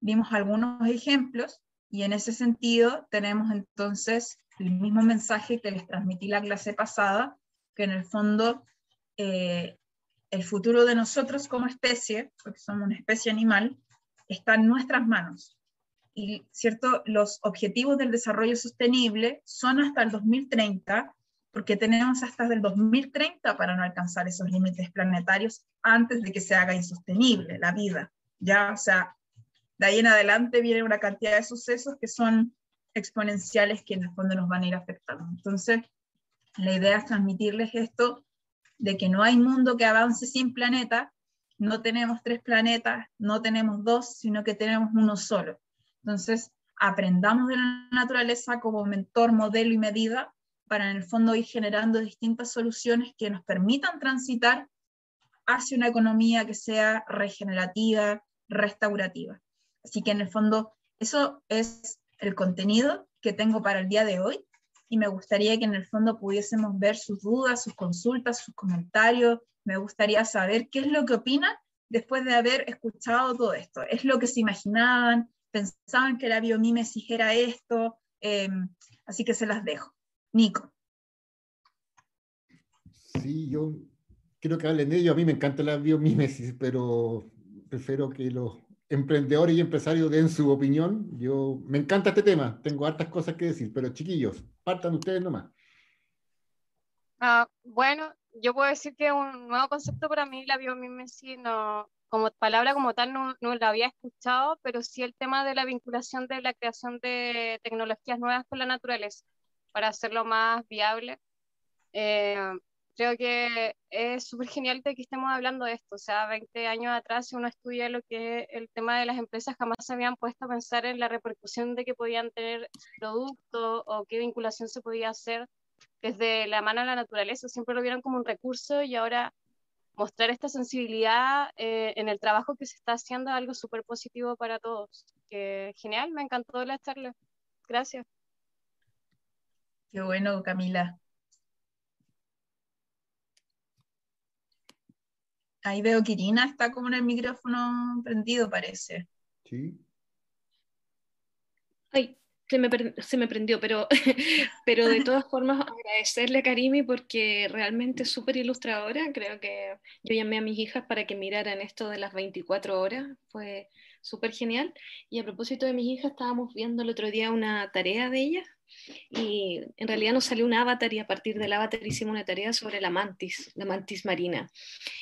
vimos algunos ejemplos y en ese sentido tenemos entonces el mismo mensaje que les transmití la clase pasada, que en el fondo eh, el futuro de nosotros como especie, porque somos una especie animal, está en nuestras manos. Y cierto, los objetivos del desarrollo sostenible son hasta el 2030, porque tenemos hasta el 2030 para no alcanzar esos límites planetarios antes de que se haga insostenible la vida. Ya, o sea, de ahí en adelante viene una cantidad de sucesos que son exponenciales que en el fondo nos van a ir afectando. Entonces, la idea es transmitirles esto de que no hay mundo que avance sin planeta, no tenemos tres planetas, no tenemos dos, sino que tenemos uno solo. Entonces, aprendamos de la naturaleza como mentor, modelo y medida para en el fondo ir generando distintas soluciones que nos permitan transitar hacia una economía que sea regenerativa, restaurativa. Así que en el fondo eso es el contenido que tengo para el día de hoy y me gustaría que en el fondo pudiésemos ver sus dudas, sus consultas, sus comentarios. Me gustaría saber qué es lo que opinan después de haber escuchado todo esto. ¿Es lo que se imaginaban? pensaban que la biomímesis era esto, em, así que se las dejo. Nico. Sí, yo quiero que hablen de ello. A mí me encanta la biomímesis, pero prefiero que los emprendedores y empresarios den su opinión. Yo me encanta este tema, tengo hartas cosas que decir, pero chiquillos, partan ustedes nomás. Ah, bueno, yo puedo decir que un nuevo concepto para mí, la biomímesis, no, como palabra como tal no, no, la había escuchado, pero sí el tema de la vinculación de la creación de tecnologías nuevas con la naturaleza para hacerlo más viable. Eh, creo que es súper genial de que estemos hablando de esto. O sea, 20 años atrás, si uno estudia lo que es el tema de las empresas, jamás se habían puesto a pensar en la repercusión de que podían tener productos o qué vinculación se podía hacer desde la mano de la naturaleza. Siempre lo vieron como un recurso y ahora mostrar esta sensibilidad eh, en el trabajo que se está haciendo es algo súper positivo para todos. Que genial, me encantó la charla. Gracias. Qué bueno, Camila. Ahí veo que Irina está como en el micrófono prendido, parece. Sí. Ay, se me, se me prendió, pero, pero de todas formas agradecerle a Karimi porque realmente es súper ilustradora. Creo que yo llamé a mis hijas para que miraran esto de las 24 horas. Fue súper genial. Y a propósito de mis hijas, estábamos viendo el otro día una tarea de ellas y en realidad nos salió un avatar y a partir del avatar hicimos una tarea sobre la mantis, la mantis marina.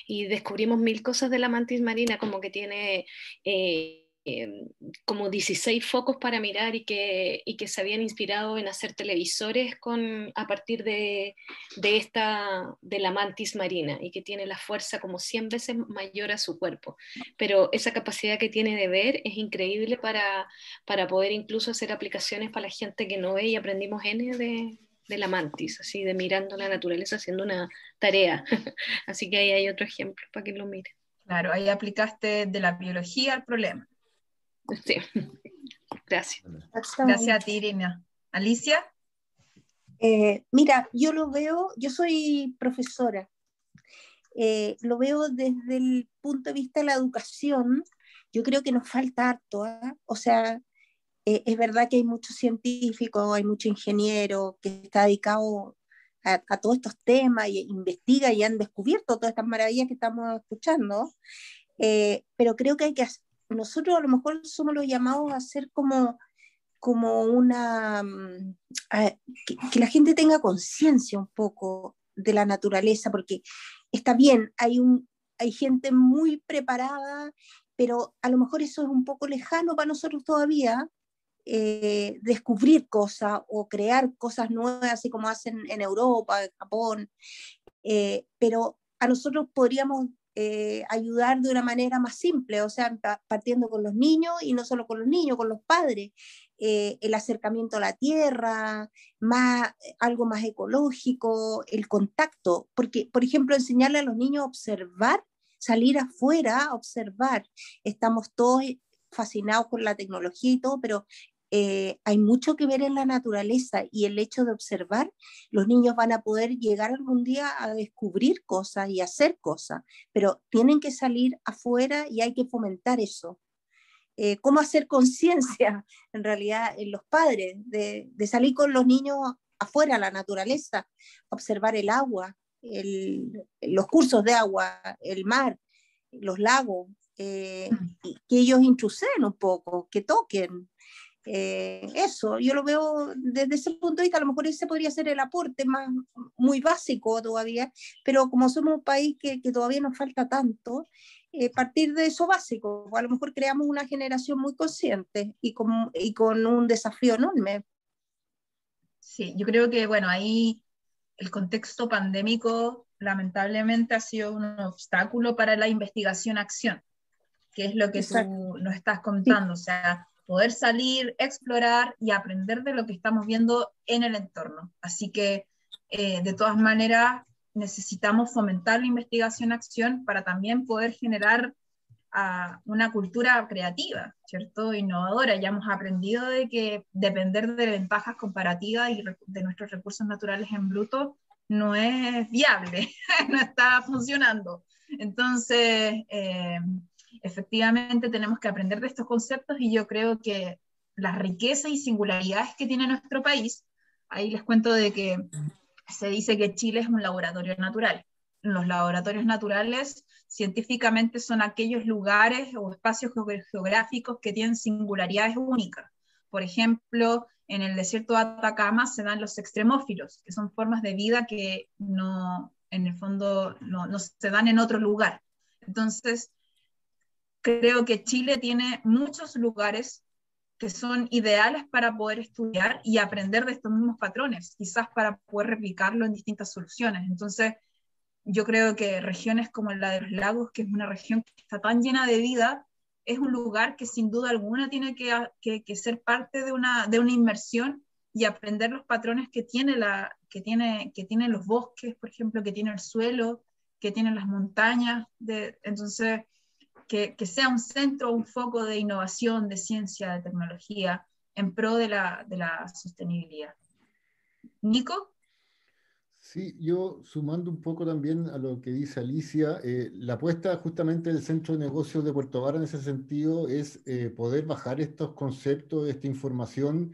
Y descubrimos mil cosas de la mantis marina, como que tiene... Eh, Em, como 16 focos para mirar y que, y que se habían inspirado en hacer televisores con, a partir de, de, esta, de la mantis marina y que tiene la fuerza como 100 veces mayor a su cuerpo. Pero esa capacidad que tiene de ver es increíble para, para poder incluso hacer aplicaciones para la gente que no ve y aprendimos N de, de la mantis, así de mirando la naturaleza haciendo una tarea. así que ahí hay otro ejemplo para que lo mire. Claro, ahí aplicaste de la biología al problema. Sí. Gracias. Gracias a ti, Irina. Alicia. Eh, mira, yo lo veo, yo soy profesora, eh, lo veo desde el punto de vista de la educación, yo creo que nos falta harto, ¿ah? o sea, eh, es verdad que hay muchos científicos, hay mucho ingeniero que está dedicado a, a, todos estos temas y investiga y han descubierto todas estas maravillas que estamos escuchando, pero creo que hay que nosotros a lo mejor somos los llamados a hacer como, como una, mm, que, la gente tenga conciencia un poco de la naturaleza, porque está bien, hay, un, hay gente muy preparada, pero a lo mejor eso es un poco lejano para nosotros todavía, eh, descubrir cosas o crear cosas nuevas, así como hacen en Europa, en Japón, eh, pero a nosotros podríamos eh, ayudar de una manera más simple, o sea, partiendo con los niños y no solo con los niños, con los padres, eh, el acercamiento a la tierra, más, algo más ecológico, el contacto, porque, por ejemplo, enseñarle a los niños a observar, salir afuera a observar. Estamos todos fascinados con la tecnología y todo, pero eh, hay mucho que ver en la naturaleza y el hecho de observar, los niños van a poder llegar algún día a descubrir cosas y hacer cosas, pero tienen que salir afuera y hay que fomentar eso. Eh, ¿Cómo hacer conciencia en realidad en los padres de, salir con los niños afuera a la naturaleza, observar el agua, los cursos de agua, el mar, los lagos, eh, mm. que ellos intrusen un poco, que toquen, eh, eso, yo lo veo desde ese punto de vista, a lo mejor ese podría ser el aporte más muy básico todavía, pero como somos un país que, que todavía nos falta tanto, eh, partir de eso básico, a lo mejor creamos una generación muy consciente y con, y con un desafío enorme. Sí, yo creo que, bueno, ahí el contexto pandémico lamentablemente ha sido un obstáculo para la investigación-acción, que es lo que tú nos estás contando, o sea, poder salir, explorar y aprender de lo que estamos viendo en el entorno. Así que, eh, de todas maneras, necesitamos fomentar la investigación-acción para también poder generar ah, una cultura creativa, ¿cierto? Innovadora. Ya hemos aprendido de que depender de ventajas comparativas y de nuestros recursos naturales en bruto no es viable, no está funcionando. Entonces, eh, efectivamente tenemos que aprender de estos conceptos y yo creo que las riquezas y singularidades que tiene nuestro país, ahí les cuento de que se dice que Chile es un laboratorio natural. Los laboratorios naturales científicamente son aquellos lugares o espacios geográficos que tienen singularidades únicas. Por ejemplo, en el desierto de Atacama se dan los extremófilos, que son formas de vida que no, en el fondo, no, no se dan en otro lugar. Entonces, creo que Chile tiene muchos lugares que son ideales para poder estudiar y aprender de estos mismos patrones, quizás para poder replicarlo en distintas soluciones. Entonces, yo creo que regiones como la de los lagos, que es una región que está tan llena de vida, es un lugar que sin duda alguna tiene que, que, ser parte de una, de una inmersión y aprender los patrones que tiene, la, que, tiene, que tienen los bosques, por ejemplo, que tiene el suelo, que tienen las montañas. De, entonces, que, sea un centro, un foco de innovación, de ciencia, de tecnología, en pro de la, de la sostenibilidad. Nico. Sí, yo sumando un poco también a lo que dice Alicia, eh, la apuesta justamente del Centro de Negocios de Puerto Vara en ese sentido es eh, poder bajar estos conceptos, esta información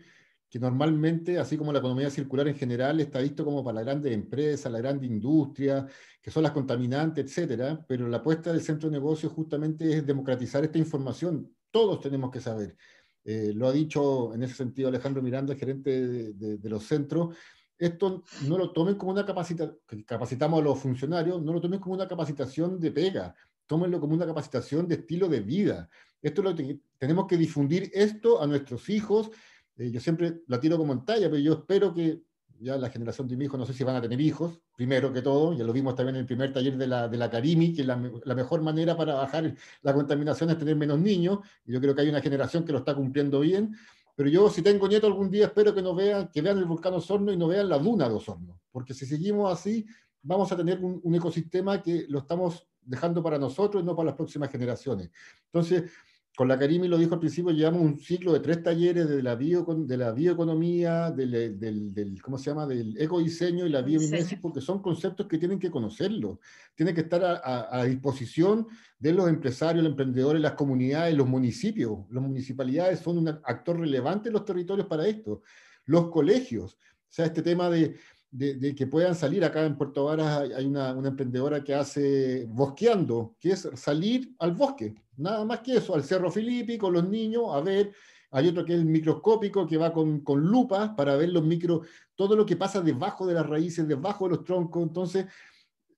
que normalmente, así como la economía circular en general, está visto como para las grandes empresas, la gran industria, que son las contaminantes, etcétera, pero la apuesta del Centro de Negocios justamente es democratizar esta información. Todos tenemos que saber. Eh, lo ha dicho en ese sentido Alejandro Miranda, gerente de los centros, esto no lo tomen como una capacitación, capacitamos a los funcionarios, no lo tomen como una capacitación de pega, tómenlo como una capacitación de estilo de vida. Esto lo tenemos que difundir esto a nuestros hijos. Eh, yo siempre la tiro como en talla, pero yo espero que ya la generación de mi hijo, no sé si van a tener hijos, primero que todo, ya lo vimos también en el primer taller de la, de la Carimi, que la, la, mejor manera para bajar la contaminación es tener menos niños, y yo creo que hay una generación que lo está cumpliendo bien, pero yo, si tengo nieto algún día, espero que, no vean, que vean el volcán Osorno y no vean la duna de Osorno. Porque si seguimos así, vamos a tener un, un ecosistema que lo estamos dejando para nosotros y no para las próximas generaciones. Entonces, con la Karimi lo dijo al principio, llevamos un ciclo de tres talleres de la, bio, de la bioeconomía, del, del, ¿cómo se llama?, del ecodiseño y la biomimesis, porque son conceptos que tienen que conocerlos, tienen que estar a, a, disposición de los empresarios, los emprendedores, las comunidades, los municipios. Las municipalidades son un actor relevante en los territorios para esto. Los colegios, o sea, este tema de, de, que puedan salir. Acá en Puerto Varas hay una, una, emprendedora que hace bosqueando, que es salir al bosque, nada más que eso, al Cerro Filipi con los niños a ver. Hay otro que es el microscópico, que va con, con lupa para ver los micro, todo lo que pasa debajo de las raíces, debajo de los troncos. Entonces,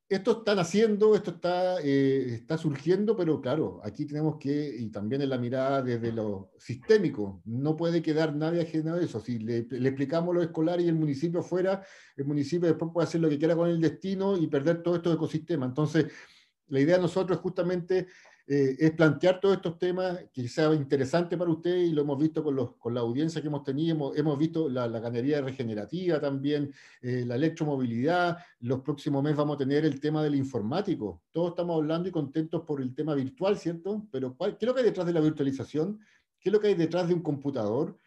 esto están haciendo, esto está, eh, está surgiendo, pero claro, aquí tenemos que, y también en la mirada desde lo sistémico, no puede quedar nadie ajeno a eso. Si le, explicamos lo escolar y el municipio fuera, el municipio después puede hacer lo que quiera con el destino y perder todo estos ecosistemas. Entonces, la idea de nosotros es justamente eh, es plantear todos estos temas que sea interesante para usted y lo hemos visto con, los, con la audiencia que hemos tenido, hemos, visto la, la, ganadería regenerativa también, eh, la electromovilidad, los próximos meses vamos a tener el tema del informático. Todos estamos hablando y contentos por el tema virtual, ¿cierto? Pero ¿qué es lo que hay detrás de la virtualización? ¿Qué es lo que hay detrás de un computador?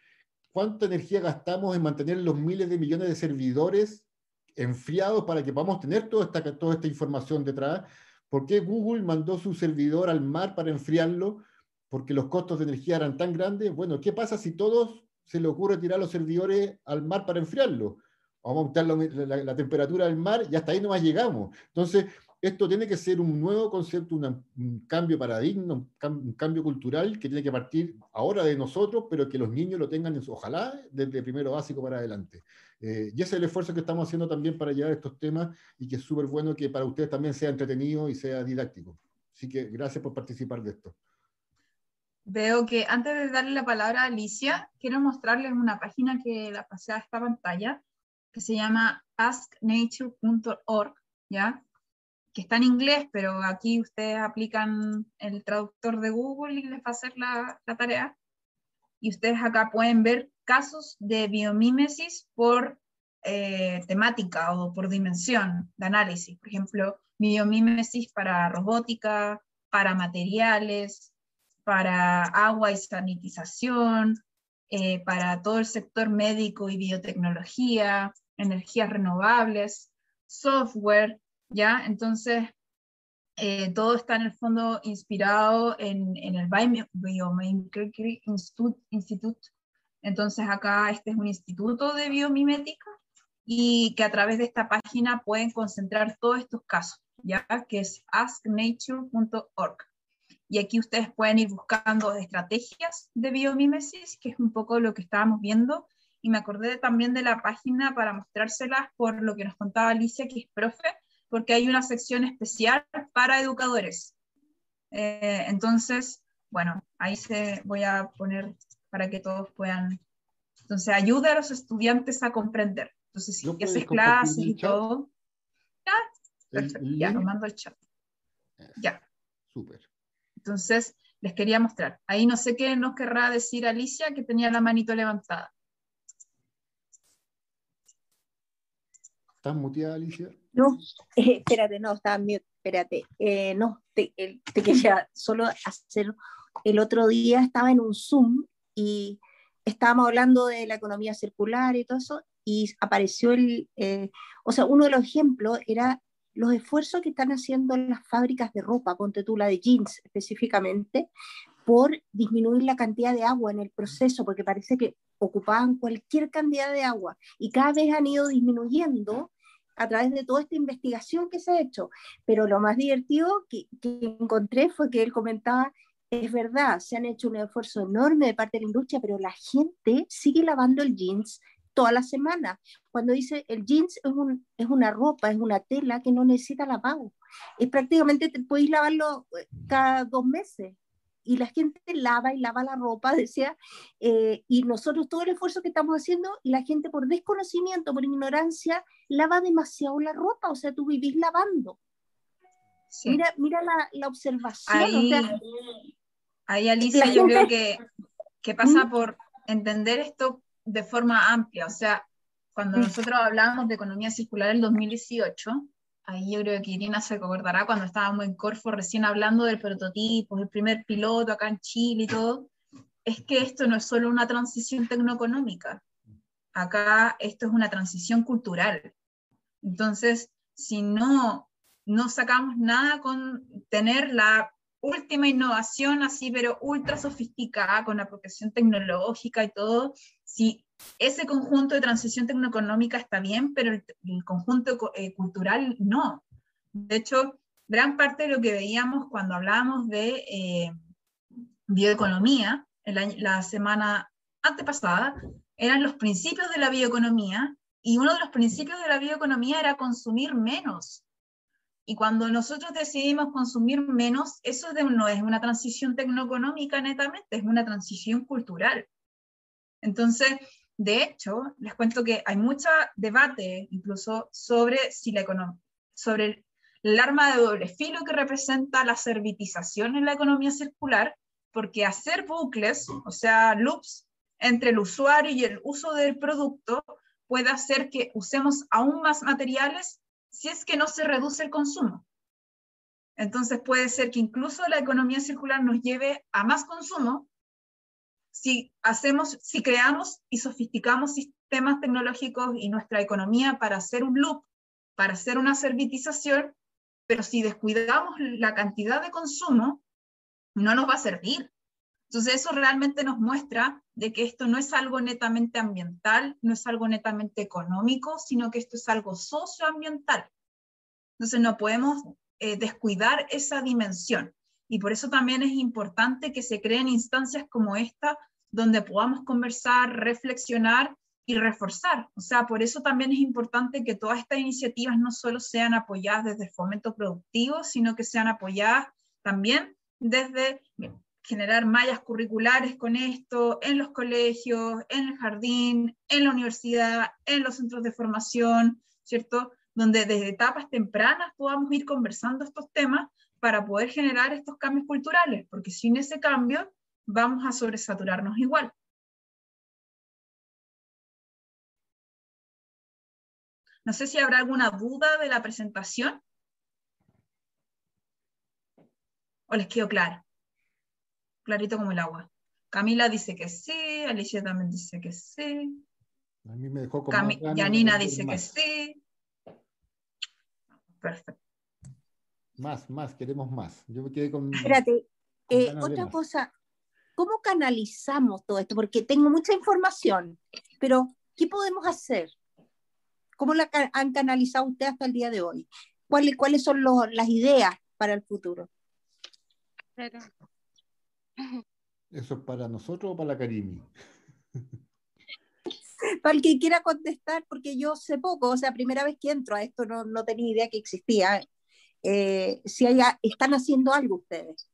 ¿Cuánta energía gastamos en mantener los miles de millones de servidores enfriados para que podamos tener toda esta, toda esta información detrás? ¿Por qué Google mandó su servidor al mar para enfriarlo? Porque los costos de energía eran tan grandes. Bueno, ¿qué pasa si todos se le ocurre tirar los servidores al mar para enfriarlo? Vamos a aumentar la, temperatura del mar y hasta ahí nomás llegamos. Entonces, esto tiene que ser un nuevo concepto, un cambio paradigma, un, cambio cultural que tiene que partir ahora de nosotros, pero que los niños lo tengan, en ojalá, desde primero básico para adelante. Eh, y ese es el esfuerzo que estamos haciendo también para llevar estos temas y que es súper bueno que para ustedes también sea entretenido y sea didáctico. Así que gracias por participar de esto. Veo que antes de darle la palabra a Alicia, quiero mostrarles una página que la pasé a esta pantalla, que se llama asknature.org, ¿ya? que está en inglés, pero aquí ustedes aplican el traductor de Google y les va a hacer la, la tarea. Y ustedes acá pueden ver casos de biomímesis por eh, temática o por dimensión de análisis. Por ejemplo, biomímesis para robótica, para materiales, para agua y sanitización, eh, para todo el sector médico y biotecnología, energías renovables, software, ¿ya? Entonces, Eh, todo está en el fondo inspirado en, el Biomimicry Institute. Entonces acá este es un instituto de biomimética y que a través de esta página pueden concentrar todos estos casos, ya que es asknature.org. Y aquí ustedes pueden ir buscando estrategias de biomímesis, que es un poco lo que estábamos viendo. Y me acordé también de la página para mostrárselas por lo que nos contaba Alicia, que es profe, porque hay una sección especial para educadores. Eh, entonces, bueno, ahí se voy a poner para que todos puedan. Entonces, ayuda a los estudiantes a comprender. Entonces, si haces clases y todo. Ya, perfecto, ya, lo mando el chat. Ya. Súper. Entonces, les quería mostrar. Ahí no sé qué nos querrá decir Alicia, que tenía la manito levantada. ¿Estás muteada, Alicia? No, eh, espérate, no, estaba mute, espérate. Eh, no, te, te, quería solo hacer. El otro día estaba en un Zoom y estábamos hablando de la economía circular y todo eso, y apareció el. Eh, o sea, uno de los ejemplos era los esfuerzos que están haciendo las fábricas de ropa, ponte tú la de jeans específicamente, por disminuir la cantidad de agua en el proceso, porque parece que ocupaban cualquier cantidad de agua y cada vez han ido disminuyendo a través de toda esta investigación que se ha hecho. Pero lo más divertido que, que encontré fue que él comentaba, es verdad, se han hecho un esfuerzo enorme de parte de la industria, pero la gente sigue lavando el jeans toda la semana. Cuando dice el jeans es, un, es una ropa, es una tela que no necesita lavado. Es prácticamente, te podéis lavarlo eh, cada dos meses. Y la gente lava y lava la ropa, decía, eh, y nosotros todo el esfuerzo que estamos haciendo, y la gente por desconocimiento, por ignorancia, lava demasiado la ropa, o sea, tú vivís lavando. Mira, mira la, la observación. Ahí, ahí Alicia, yo creo que, que pasa ¿Mm? por entender esto de forma amplia. O sea, cuando nosotros hablábamos de economía circular en el 2018, ahí yo creo que Irina se acordará cuando estábamos en Corfo recién hablando del prototipo, el primer piloto acá en Chile y todo, es que esto no es solo una transición tecnoeconómica, acá esto es una transición cultural. Entonces, si no, no sacamos nada con tener la última innovación así, pero ultra sofisticada, con apropiación tecnológica y todo, si ese conjunto de transición tecnoeconómica está bien, pero el, conjunto eh, cultural no. De hecho, gran parte de lo que veíamos cuando hablábamos de eh, bioeconomía, en la, semana antepasada, eran los principios de la bioeconomía, y uno de los principios de la bioeconomía era consumir menos. Y cuando nosotros decidimos consumir menos, eso no es una transición tecnoeconómica netamente, es una transición cultural. Entonces, de hecho, les cuento que hay mucho debate incluso sobre si la economía, sobre el arma de doble filo que representa la servitización en la economía circular, porque hacer bucles, o sea, loops entre el usuario y el uso del producto, puede hacer que usemos aún más materiales si es que no se reduce el consumo. Entonces puede ser que incluso la economía circular nos lleve a más consumo si hacemos, si creamos y sofisticamos sistemas tecnológicos y nuestra economía para hacer un loop, para hacer una servitización, pero si descuidamos la cantidad de consumo, no nos va a servir. Entonces eso realmente nos muestra de que esto no es algo netamente ambiental, no es algo netamente económico, sino que esto es algo socioambiental. Entonces no podemos eh, descuidar esa dimensión. Y por eso también es importante que se creen instancias como esta, donde podamos conversar, reflexionar y reforzar. O sea, por eso también es importante que todas estas iniciativas no solo sean apoyadas desde el fomento productivo, sino que sean apoyadas también desde generar mallas curriculares con esto en los colegios, en el jardín, en la universidad, en los centros de formación, ¿cierto? Donde desde etapas tempranas podamos ir conversando estos temas para poder generar estos cambios culturales, porque sin ese cambio vamos a sobresaturarnos igual. No sé si habrá alguna duda de la presentación. ¿O les quedó claro? clarito como el agua. Camila dice que sí, Alicia también dice que sí. A mí me dejó Yanina dice que sí. Perfecto. Más, más, queremos más. Yo me quedé con... Espérate, eh, otra cosa, ¿cómo canalizamos todo esto? Porque tengo mucha información, pero ¿qué podemos hacer? ¿Cómo la han canalizado ustedes hasta el día de hoy? ¿Cuáles, cuáles son las ideas para el futuro? ¿Eso es para nosotros o para la Karimi? para el que quiera contestar, porque yo sé poco, o sea, primera vez que entro a esto no, no tenía idea que existía. Eh, si están haciendo algo ustedes.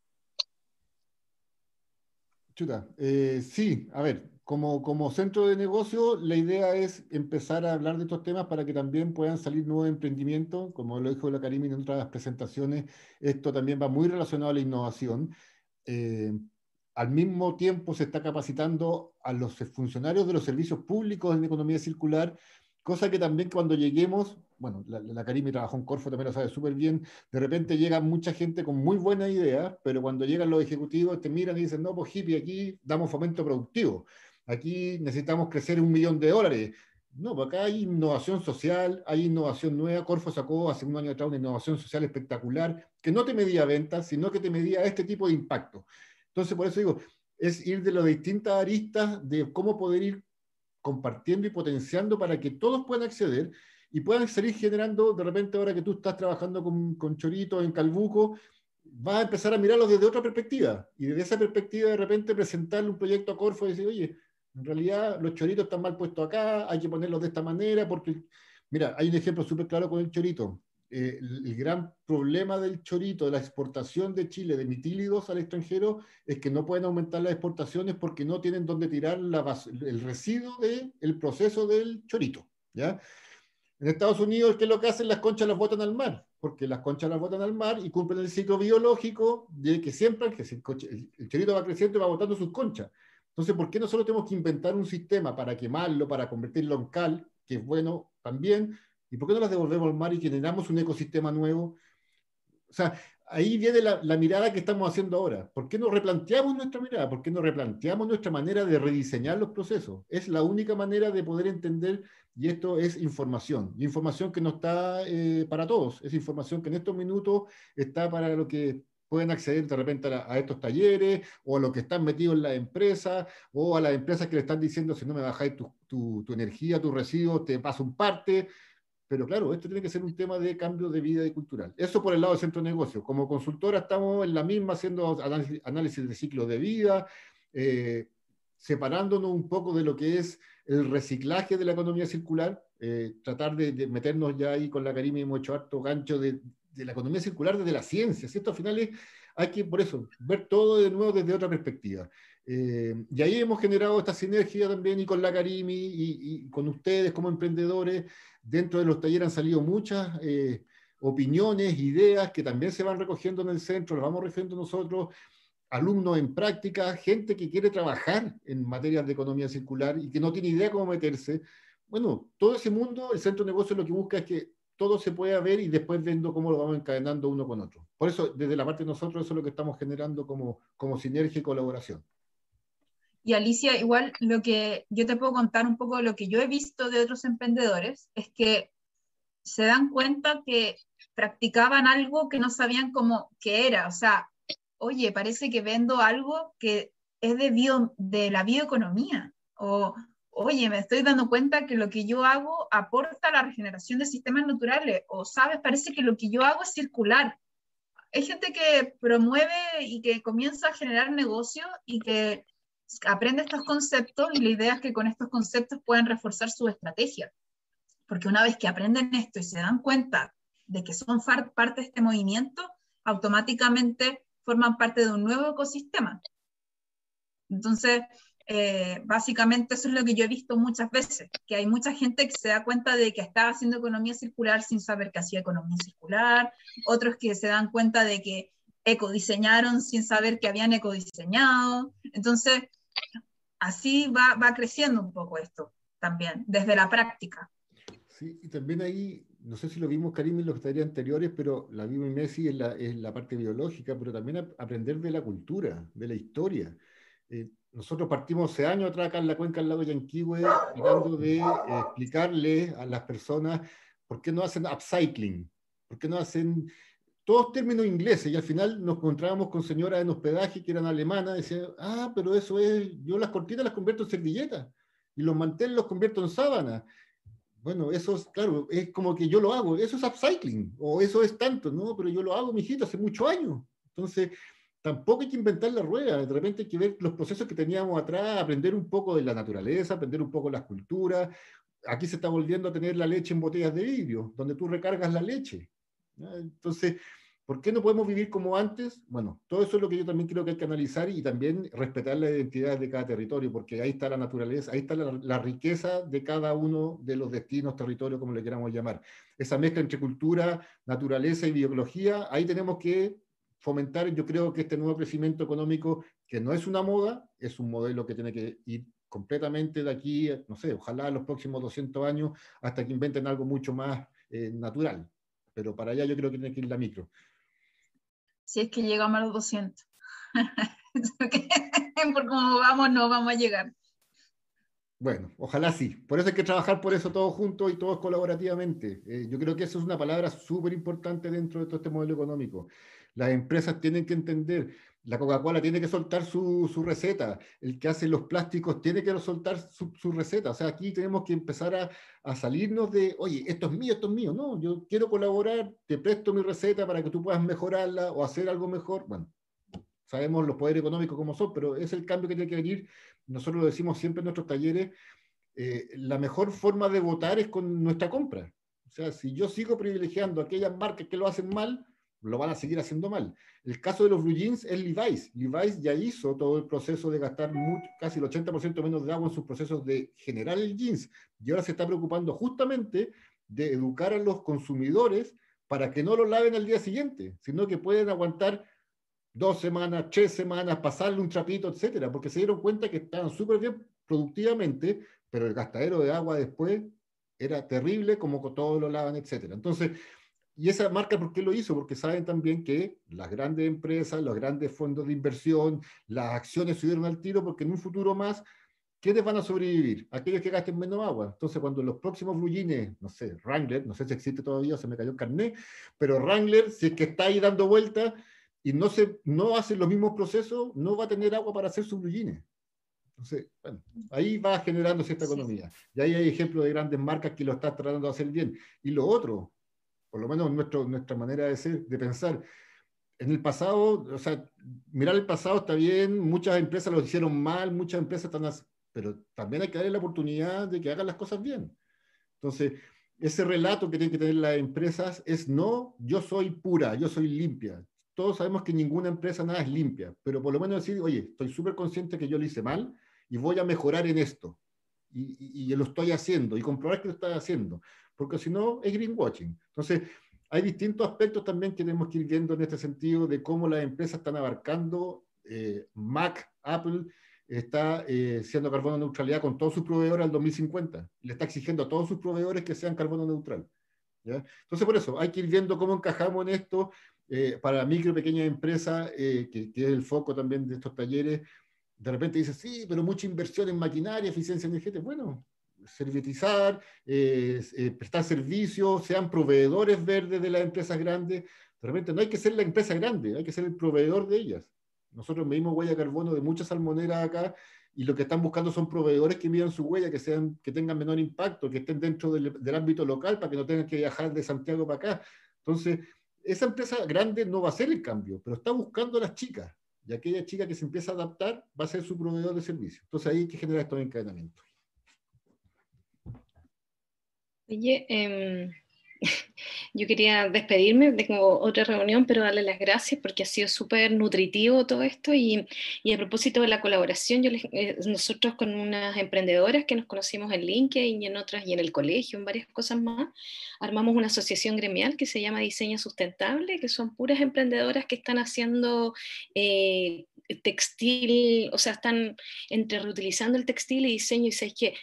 Chuta, eh, sí, a ver, como, centro de negocio, la idea es empezar a hablar de estos temas para que también puedan salir nuevos emprendimientos. Como lo dijo la Karim en otras presentaciones, esto también va muy relacionado a la innovación. Eh, al mismo tiempo se está capacitando a los funcionarios de los servicios públicos en economía circular, cosa que también cuando lleguemos, bueno, la, la Karimi trabajó en Corfo, también lo sabe súper bien, de repente llega mucha gente con muy buena idea, pero cuando llegan los ejecutivos te miran y dicen, no, pues hippie, aquí damos fomento productivo, aquí necesitamos crecer un millón de dólares. No, pues acá hay innovación social, hay innovación nueva. Corfo sacó hace un año atrás una innovación social espectacular que no te medía ventas, sino que te medía este tipo de impacto. Entonces, por eso digo, es ir de las distintas aristas de cómo poder ir compartiendo y potenciando para que todos puedan acceder y puedan salir generando, de repente ahora que tú estás trabajando con, con Chorito en Calbuco, vas a empezar a mirarlo desde otra perspectiva y desde esa perspectiva de repente presentarle un proyecto a Corfo y decir, oye, en realidad los choritos están mal puestos acá, hay que ponerlos de esta manera porque, mira, hay un ejemplo súper claro con el chorito. Eh, el, gran problema del chorito, de la exportación de Chile de mitílidos al extranjero, es que no pueden aumentar las exportaciones porque no tienen dónde tirar el residuo del proceso del chorito. ¿ya? En Estados Unidos, ¿qué es lo que hacen? Las conchas las botan al mar, porque las conchas las botan al mar y cumplen el ciclo biológico de que siempre el, el chorito va creciendo y va botando sus conchas. Entonces, ¿por qué nosotros tenemos que inventar un sistema para quemarlo, para convertirlo en cal, que es bueno también, ¿Y por qué no las devolvemos al mar y generamos un ecosistema nuevo? O sea, ahí viene la, mirada que estamos haciendo ahora. ¿Por qué no replanteamos nuestra mirada? ¿Por qué no replanteamos nuestra manera de rediseñar los procesos? Es la única manera de poder entender, y esto es información, información que no está eh, para todos, es información que en estos minutos está para lo que pueden acceder de repente a, estos talleres o a los que están metidos en la empresa o a las empresas que le están diciendo si no me bajáis tu, tu, tu energía, tus residuos, te paso un parte. Pero claro, esto tiene que ser un tema de cambio de vida y cultural. Eso por el lado del centro de negocio. Como consultora estamos en la misma haciendo análisis, de ciclo de vida, eh, separándonos un poco de lo que es el reciclaje de la economía circular, eh, tratar de, meternos ya ahí con la Karima y hemos hecho harto gancho de, la economía circular desde la ciencia. Esto al final es, hay que, por eso, ver todo de nuevo desde otra perspectiva. Eh, y ahí hemos generado esta sinergia también y con la Karimi y, con ustedes como emprendedores. Dentro de los talleres han salido muchas eh, opiniones, ideas que también se van recogiendo en el centro, las vamos recogiendo nosotros, alumnos en práctica, gente que quiere trabajar en materias de economía circular y que no tiene idea cómo meterse. Bueno, todo ese mundo, el centro de negocios lo que busca es que todo se pueda ver y después viendo cómo lo vamos encadenando uno con otro. Por eso, desde la parte de nosotros, eso es lo que estamos generando como, como sinergia y colaboración. Y Alicia, igual lo que yo te puedo contar un poco de lo que yo he visto de otros emprendedores es que se dan cuenta que practicaban algo que no sabían cómo qué era. O sea, oye, parece que vendo algo que es de, bio, de la bioeconomía. O, oye, me estoy dando cuenta que lo que yo hago aporta a la regeneración de sistemas naturales. O, sabes, parece que lo que yo hago es circular. Hay gente que promueve y que comienza a generar negocio y que aprende estos conceptos y la idea es que con estos conceptos puedan reforzar su estrategia. Porque una vez que aprenden esto y se dan cuenta de que son parte de este movimiento, automáticamente forman parte de un nuevo ecosistema. Entonces, eh, básicamente eso es lo que yo he visto muchas veces, que hay mucha gente que se da cuenta de que estaba haciendo economía circular sin saber que hacía economía circular, otros que se dan cuenta de que ecodiseñaron sin saber que habían ecodiseñado. Entonces, así va, va creciendo un poco esto también, desde la práctica. Sí, y también ahí, no sé si lo vimos, Karim, en los talleres anteriores, pero la vimos Messi en la, la parte biológica, pero también aprender de la cultura, de la historia. Eh, nosotros partimos hace años atrás acá en la cuenca al lado de Yanquihue, tratando de eh, explicarle a las personas por qué no hacen upcycling, por qué no hacen todos términos ingleses, y al final nos encontrábamos con señoras en hospedaje que eran alemanas, decían, ah, pero eso es, yo las cortinas las convierto en servilletas, y los manteles los convierto en sábana. Bueno, eso es, claro, es como que yo lo hago, eso es upcycling, o eso es tanto, ¿no? Pero yo lo hago, mijito, hace muchos años. Entonces, tampoco hay que inventar la rueda, de repente hay que ver los procesos que teníamos atrás, aprender un poco de la naturaleza, aprender un poco las culturas. Aquí se está volviendo a tener la leche en botellas de vidrio, donde tú recargas la leche. Entonces, ¿por qué no podemos vivir como antes? Bueno, todo eso es lo que yo también creo que hay que analizar y también respetar la identidad de cada territorio, porque ahí está la naturaleza, ahí está la, riqueza de cada uno de los destinos, territorios, como le queramos llamar. Esa mezcla entre cultura, naturaleza y biología, ahí tenemos que fomentar, yo creo que este nuevo crecimiento económico, que no es una moda, es un modelo que tiene que ir completamente de aquí, no sé, ojalá los próximos 200 años, hasta que inventen algo mucho más eh, natural pero para allá yo creo que tiene que ir la micro. Si es que llegamos a los 200. por cómo vamos, no vamos a llegar. Bueno, ojalá sí. Por eso hay que trabajar por eso todos juntos y todos colaborativamente. Eh, yo creo que eso es una palabra súper importante dentro de todo este modelo económico. Las empresas tienen que entender la Coca-Cola tiene que soltar su, su, receta, el que hace los plásticos tiene que soltar su, su receta. O sea, aquí tenemos que empezar a, a, salirnos de, oye, esto es mío, esto es mío. No, yo quiero colaborar, te presto mi receta para que tú puedas mejorarla o hacer algo mejor. Bueno, sabemos los poderes económicos como son, pero es el cambio que tiene que venir. Nosotros lo decimos siempre en nuestros talleres, eh, la mejor forma de votar es con nuestra compra. O sea, si yo sigo privilegiando aquellas marcas que lo hacen mal, lo van a seguir haciendo mal. El caso de los blue jeans es Levi's. Levi's ya hizo todo el proceso de gastar casi el 80% menos de agua en sus procesos de generar el jeans y ahora se está preocupando justamente de educar a los consumidores para que no lo laven al día siguiente, sino que pueden aguantar dos semanas, tres semanas, pasarle un trapito, etcétera, porque se dieron cuenta que estaban súper bien productivamente, pero el gastadero de agua después era terrible, como todos lo lavan, etcétera. Entonces, y esa marca, ¿por qué lo hizo? Porque saben también que las grandes empresas, los grandes fondos de inversión, las acciones subieron al tiro porque en un futuro más, ¿quiénes van a sobrevivir? Aquellos que gasten menos agua. Entonces, cuando los próximos blue no sé, Wrangler, no sé si existe todavía, se me cayó el carnet, pero Wrangler, si es que está ahí dando vuelta y no, se, no hace los mismos procesos, no va a tener agua para hacer sus blue Entonces, bueno, ahí va generándose esta economía. Y ahí hay ejemplos de grandes marcas que lo están tratando de hacer bien. Y lo otro, por lo menos nuestro, nuestra manera de, ser, de pensar. En el pasado, o sea, mirar el pasado está bien, muchas empresas lo hicieron mal, muchas empresas están, pero también hay que darle la oportunidad de que hagan las cosas bien. Entonces, ese relato que tienen que tener las empresas es no, yo soy pura, yo soy limpia. Todos sabemos que ninguna empresa nada es limpia, pero por lo menos decir, oye, estoy súper consciente que yo lo hice mal y voy a mejorar en esto. Y, y, y, lo estoy haciendo y comprobar que lo estoy haciendo porque si no es greenwashing. Entonces, hay distintos aspectos también que tenemos que ir viendo en este sentido de cómo las empresas están abarcando. Eh, Mac, Apple, está eh, siendo carbono neutralidad con todos sus proveedores al 2050. Le está exigiendo a todos sus proveedores que sean carbono neutral. Entonces, por eso, hay que ir viendo cómo encajamos en esto eh, para micro y pequeñas empresas, que, que, es el foco también de estos talleres. De repente dice, sí, pero mucha inversión en maquinaria, eficiencia energética. Bueno, servitizar, eh, eh, prestar servicios, sean proveedores verdes de las empresas grandes. De repente no hay que ser la empresa grande, hay que ser el proveedor de ellas. Nosotros medimos huella de carbono de muchas salmoneras acá y lo que están buscando son proveedores que midan su huella, que, sean, que tengan menor impacto, que estén dentro del, del ámbito local para que no tengan que viajar de Santiago para acá. Entonces, esa empresa grande no va a hacer el cambio, pero está buscando a las chicas. Y aquella chica que se empieza a adaptar va a ser su proveedor de servicio. Entonces ahí hay que generar estos encadenamientos. Oye, em, yo quería despedirme, tengo otra reunión, pero darle las gracias porque ha sido súper nutritivo todo esto. Y, y, a propósito de la colaboración, eh, nosotros con unas emprendedoras que nos conocimos en LinkedIn y en otras y en el colegio, en varias cosas más, armamos una asociación gremial que se llama Diseño Sustentable, que son puras emprendedoras que están haciendo... Eh, textil, o sea, están entre reutilizando el textil y diseño. Y sabes que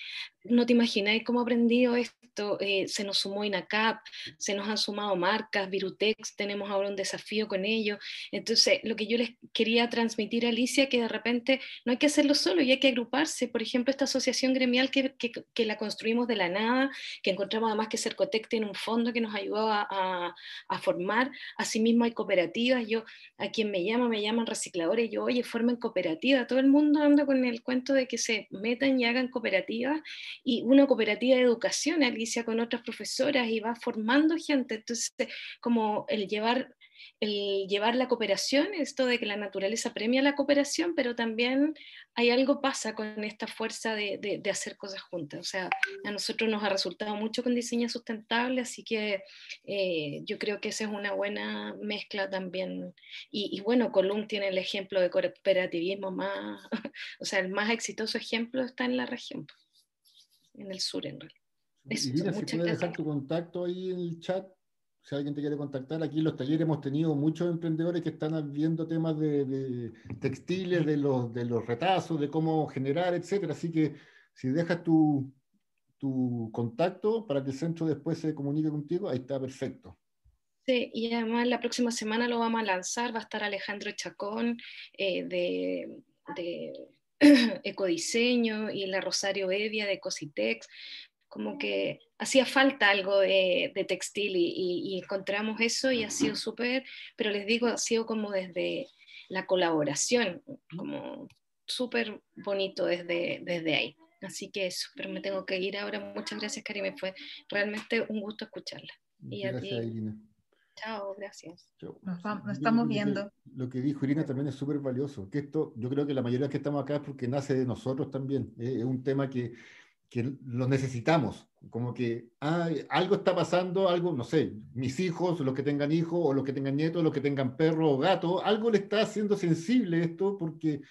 no te imagináis cómo aprendido esto. Eh, se nos sumó INACAP, se nos han sumado marcas, Virutex, tenemos ahora un desafío con ellos. Entonces, lo que yo les quería transmitir a Alicia, que de repente no hay que hacerlo solo y hay que agruparse. Por ejemplo, esta asociación gremial que, que, la construimos de la nada, que encontramos además que Cercotec tiene un fondo que nos ayudó a, a, a, formar. Asimismo, hay cooperativas. Yo, a quien me llama, me llaman recicladores. Yo, oye, formen cooperativa. Todo el mundo anda con el cuento de que se metan y hagan cooperativas y una cooperativa de educación, Alicia, con otras profesoras y va formando gente. Entonces, como el llevar, el llevar la cooperación, esto de que la naturaleza premia la cooperación, pero también hay algo pasa con esta fuerza de, de, hacer cosas juntas. O sea, a nosotros nos ha resultado mucho con diseño sustentable, así que eh, yo creo que esa es una buena mezcla también. Y, y bueno, Colum tiene el ejemplo de cooperativismo más, o sea, el más exitoso ejemplo está en la región en el sur en realidad. Eso, si puedes dejar tu contacto ahí en el chat, si alguien te quiere contactar, aquí en los talleres hemos tenido muchos emprendedores que están viendo temas de, textiles, de los, de los retazos, de cómo generar, etcétera. Así que si dejas tu, tu contacto para que el centro después se comunique contigo, ahí está perfecto. Sí, y además la próxima semana lo vamos a lanzar, va a estar Alejandro Chacón eh, de, de ecodiseño y la Rosario Evia de Cositex, como que hacía falta algo de, textil y, encontramos eso y ha sido súper, pero les digo, ha sido como desde la colaboración, como súper bonito desde, desde ahí. Así que eso, pero me tengo que ir ahora. Muchas gracias, Karim. Fue realmente un gusto escucharla. y a ti. Chao, gracias. Nos, estamos viendo. lo que dijo Irina también es súper valioso, que esto, yo creo que la mayoría que estamos acá es porque nace de nosotros también. Es un tema que, que lo necesitamos, como que ah, algo está pasando, algo, no sé, mis hijos, los que tengan hijos, o los que tengan nietos, los que tengan perro o gato, algo le está haciendo sensible esto porque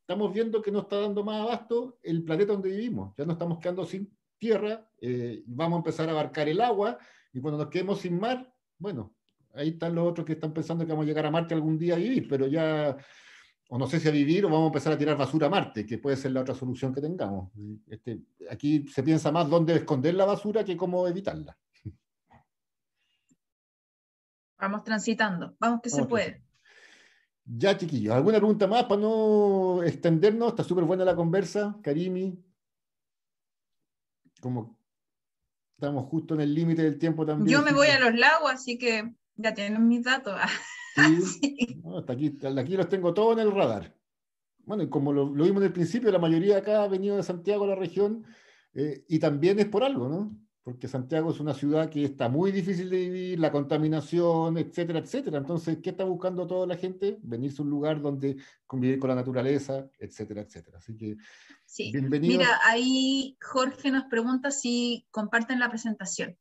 estamos viendo que no está dando más abasto el planeta donde vivimos. Ya no estamos quedando sin tierra, eh, vamos a empezar a abarcar el agua, y cuando nos quedemos sin mar, bueno, ahí están los otros que están pensando que vamos a llegar a Marte algún día a vivir, pero ya, o no sé si a vivir o vamos a empezar a tirar basura a Marte, que puede ser la otra solución que tengamos. Este, aquí se piensa más dónde esconder la basura que cómo evitarla. Vamos transitando, vamos que se puede. Ya, chiquillos, ¿alguna pregunta más para no extendernos? Está súper buena la conversa, Karimi. Como estamos justo en el límite del tiempo también. Yo me voy a los lagos, así que ya tienen mis datos. Sí. hasta aquí, aquí los tengo todos en el radar. Bueno, y como lo, vimos en el principio, la mayoría acá ha venido de Santiago a la región eh, y también es por algo, ¿no? Porque Santiago es una ciudad que está muy difícil de vivir, la contaminación, etcétera, etcétera. Entonces, ¿qué está buscando toda la gente? Venirse a un lugar donde convivir con la naturaleza, etcétera, etcétera. Así que, sí. bienvenidos. Mira, ahí Jorge nos pregunta si comparten la presentación.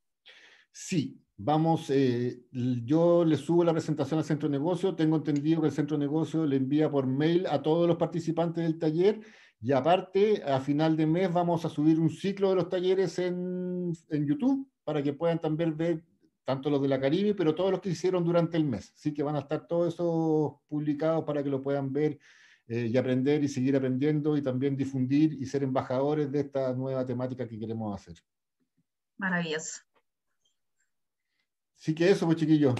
Sí, Vamos, eh, yo le subo la presentación al centro de negocio. Tengo entendido que el centro de negocio le envía por mail a todos los participantes del taller. Y aparte, a final de mes vamos a subir un ciclo de los talleres en, en YouTube para que puedan también ver tanto los de la Caribe, pero todos los que hicieron durante el mes. Así que van a estar todos esos publicados para que lo puedan ver eh, y aprender y seguir aprendiendo y también difundir y ser embajadores de esta nueva temática que queremos hacer. Maravilloso. Así que eso, pues chiquillos.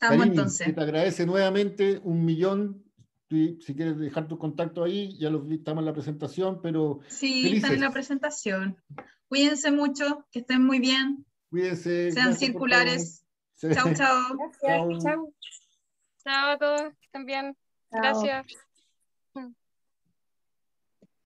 Estamos entonces. Te agradece nuevamente un millón. Si quieres dejar tu contacto ahí, ya lo estamos en la presentación, pero. Sí, está en la presentación. Cuídense mucho, que estén muy bien. Cuídense. Sean circulares. Chao, chao. Gracias. Chao. Chao a todos. Estén bien. Gracias.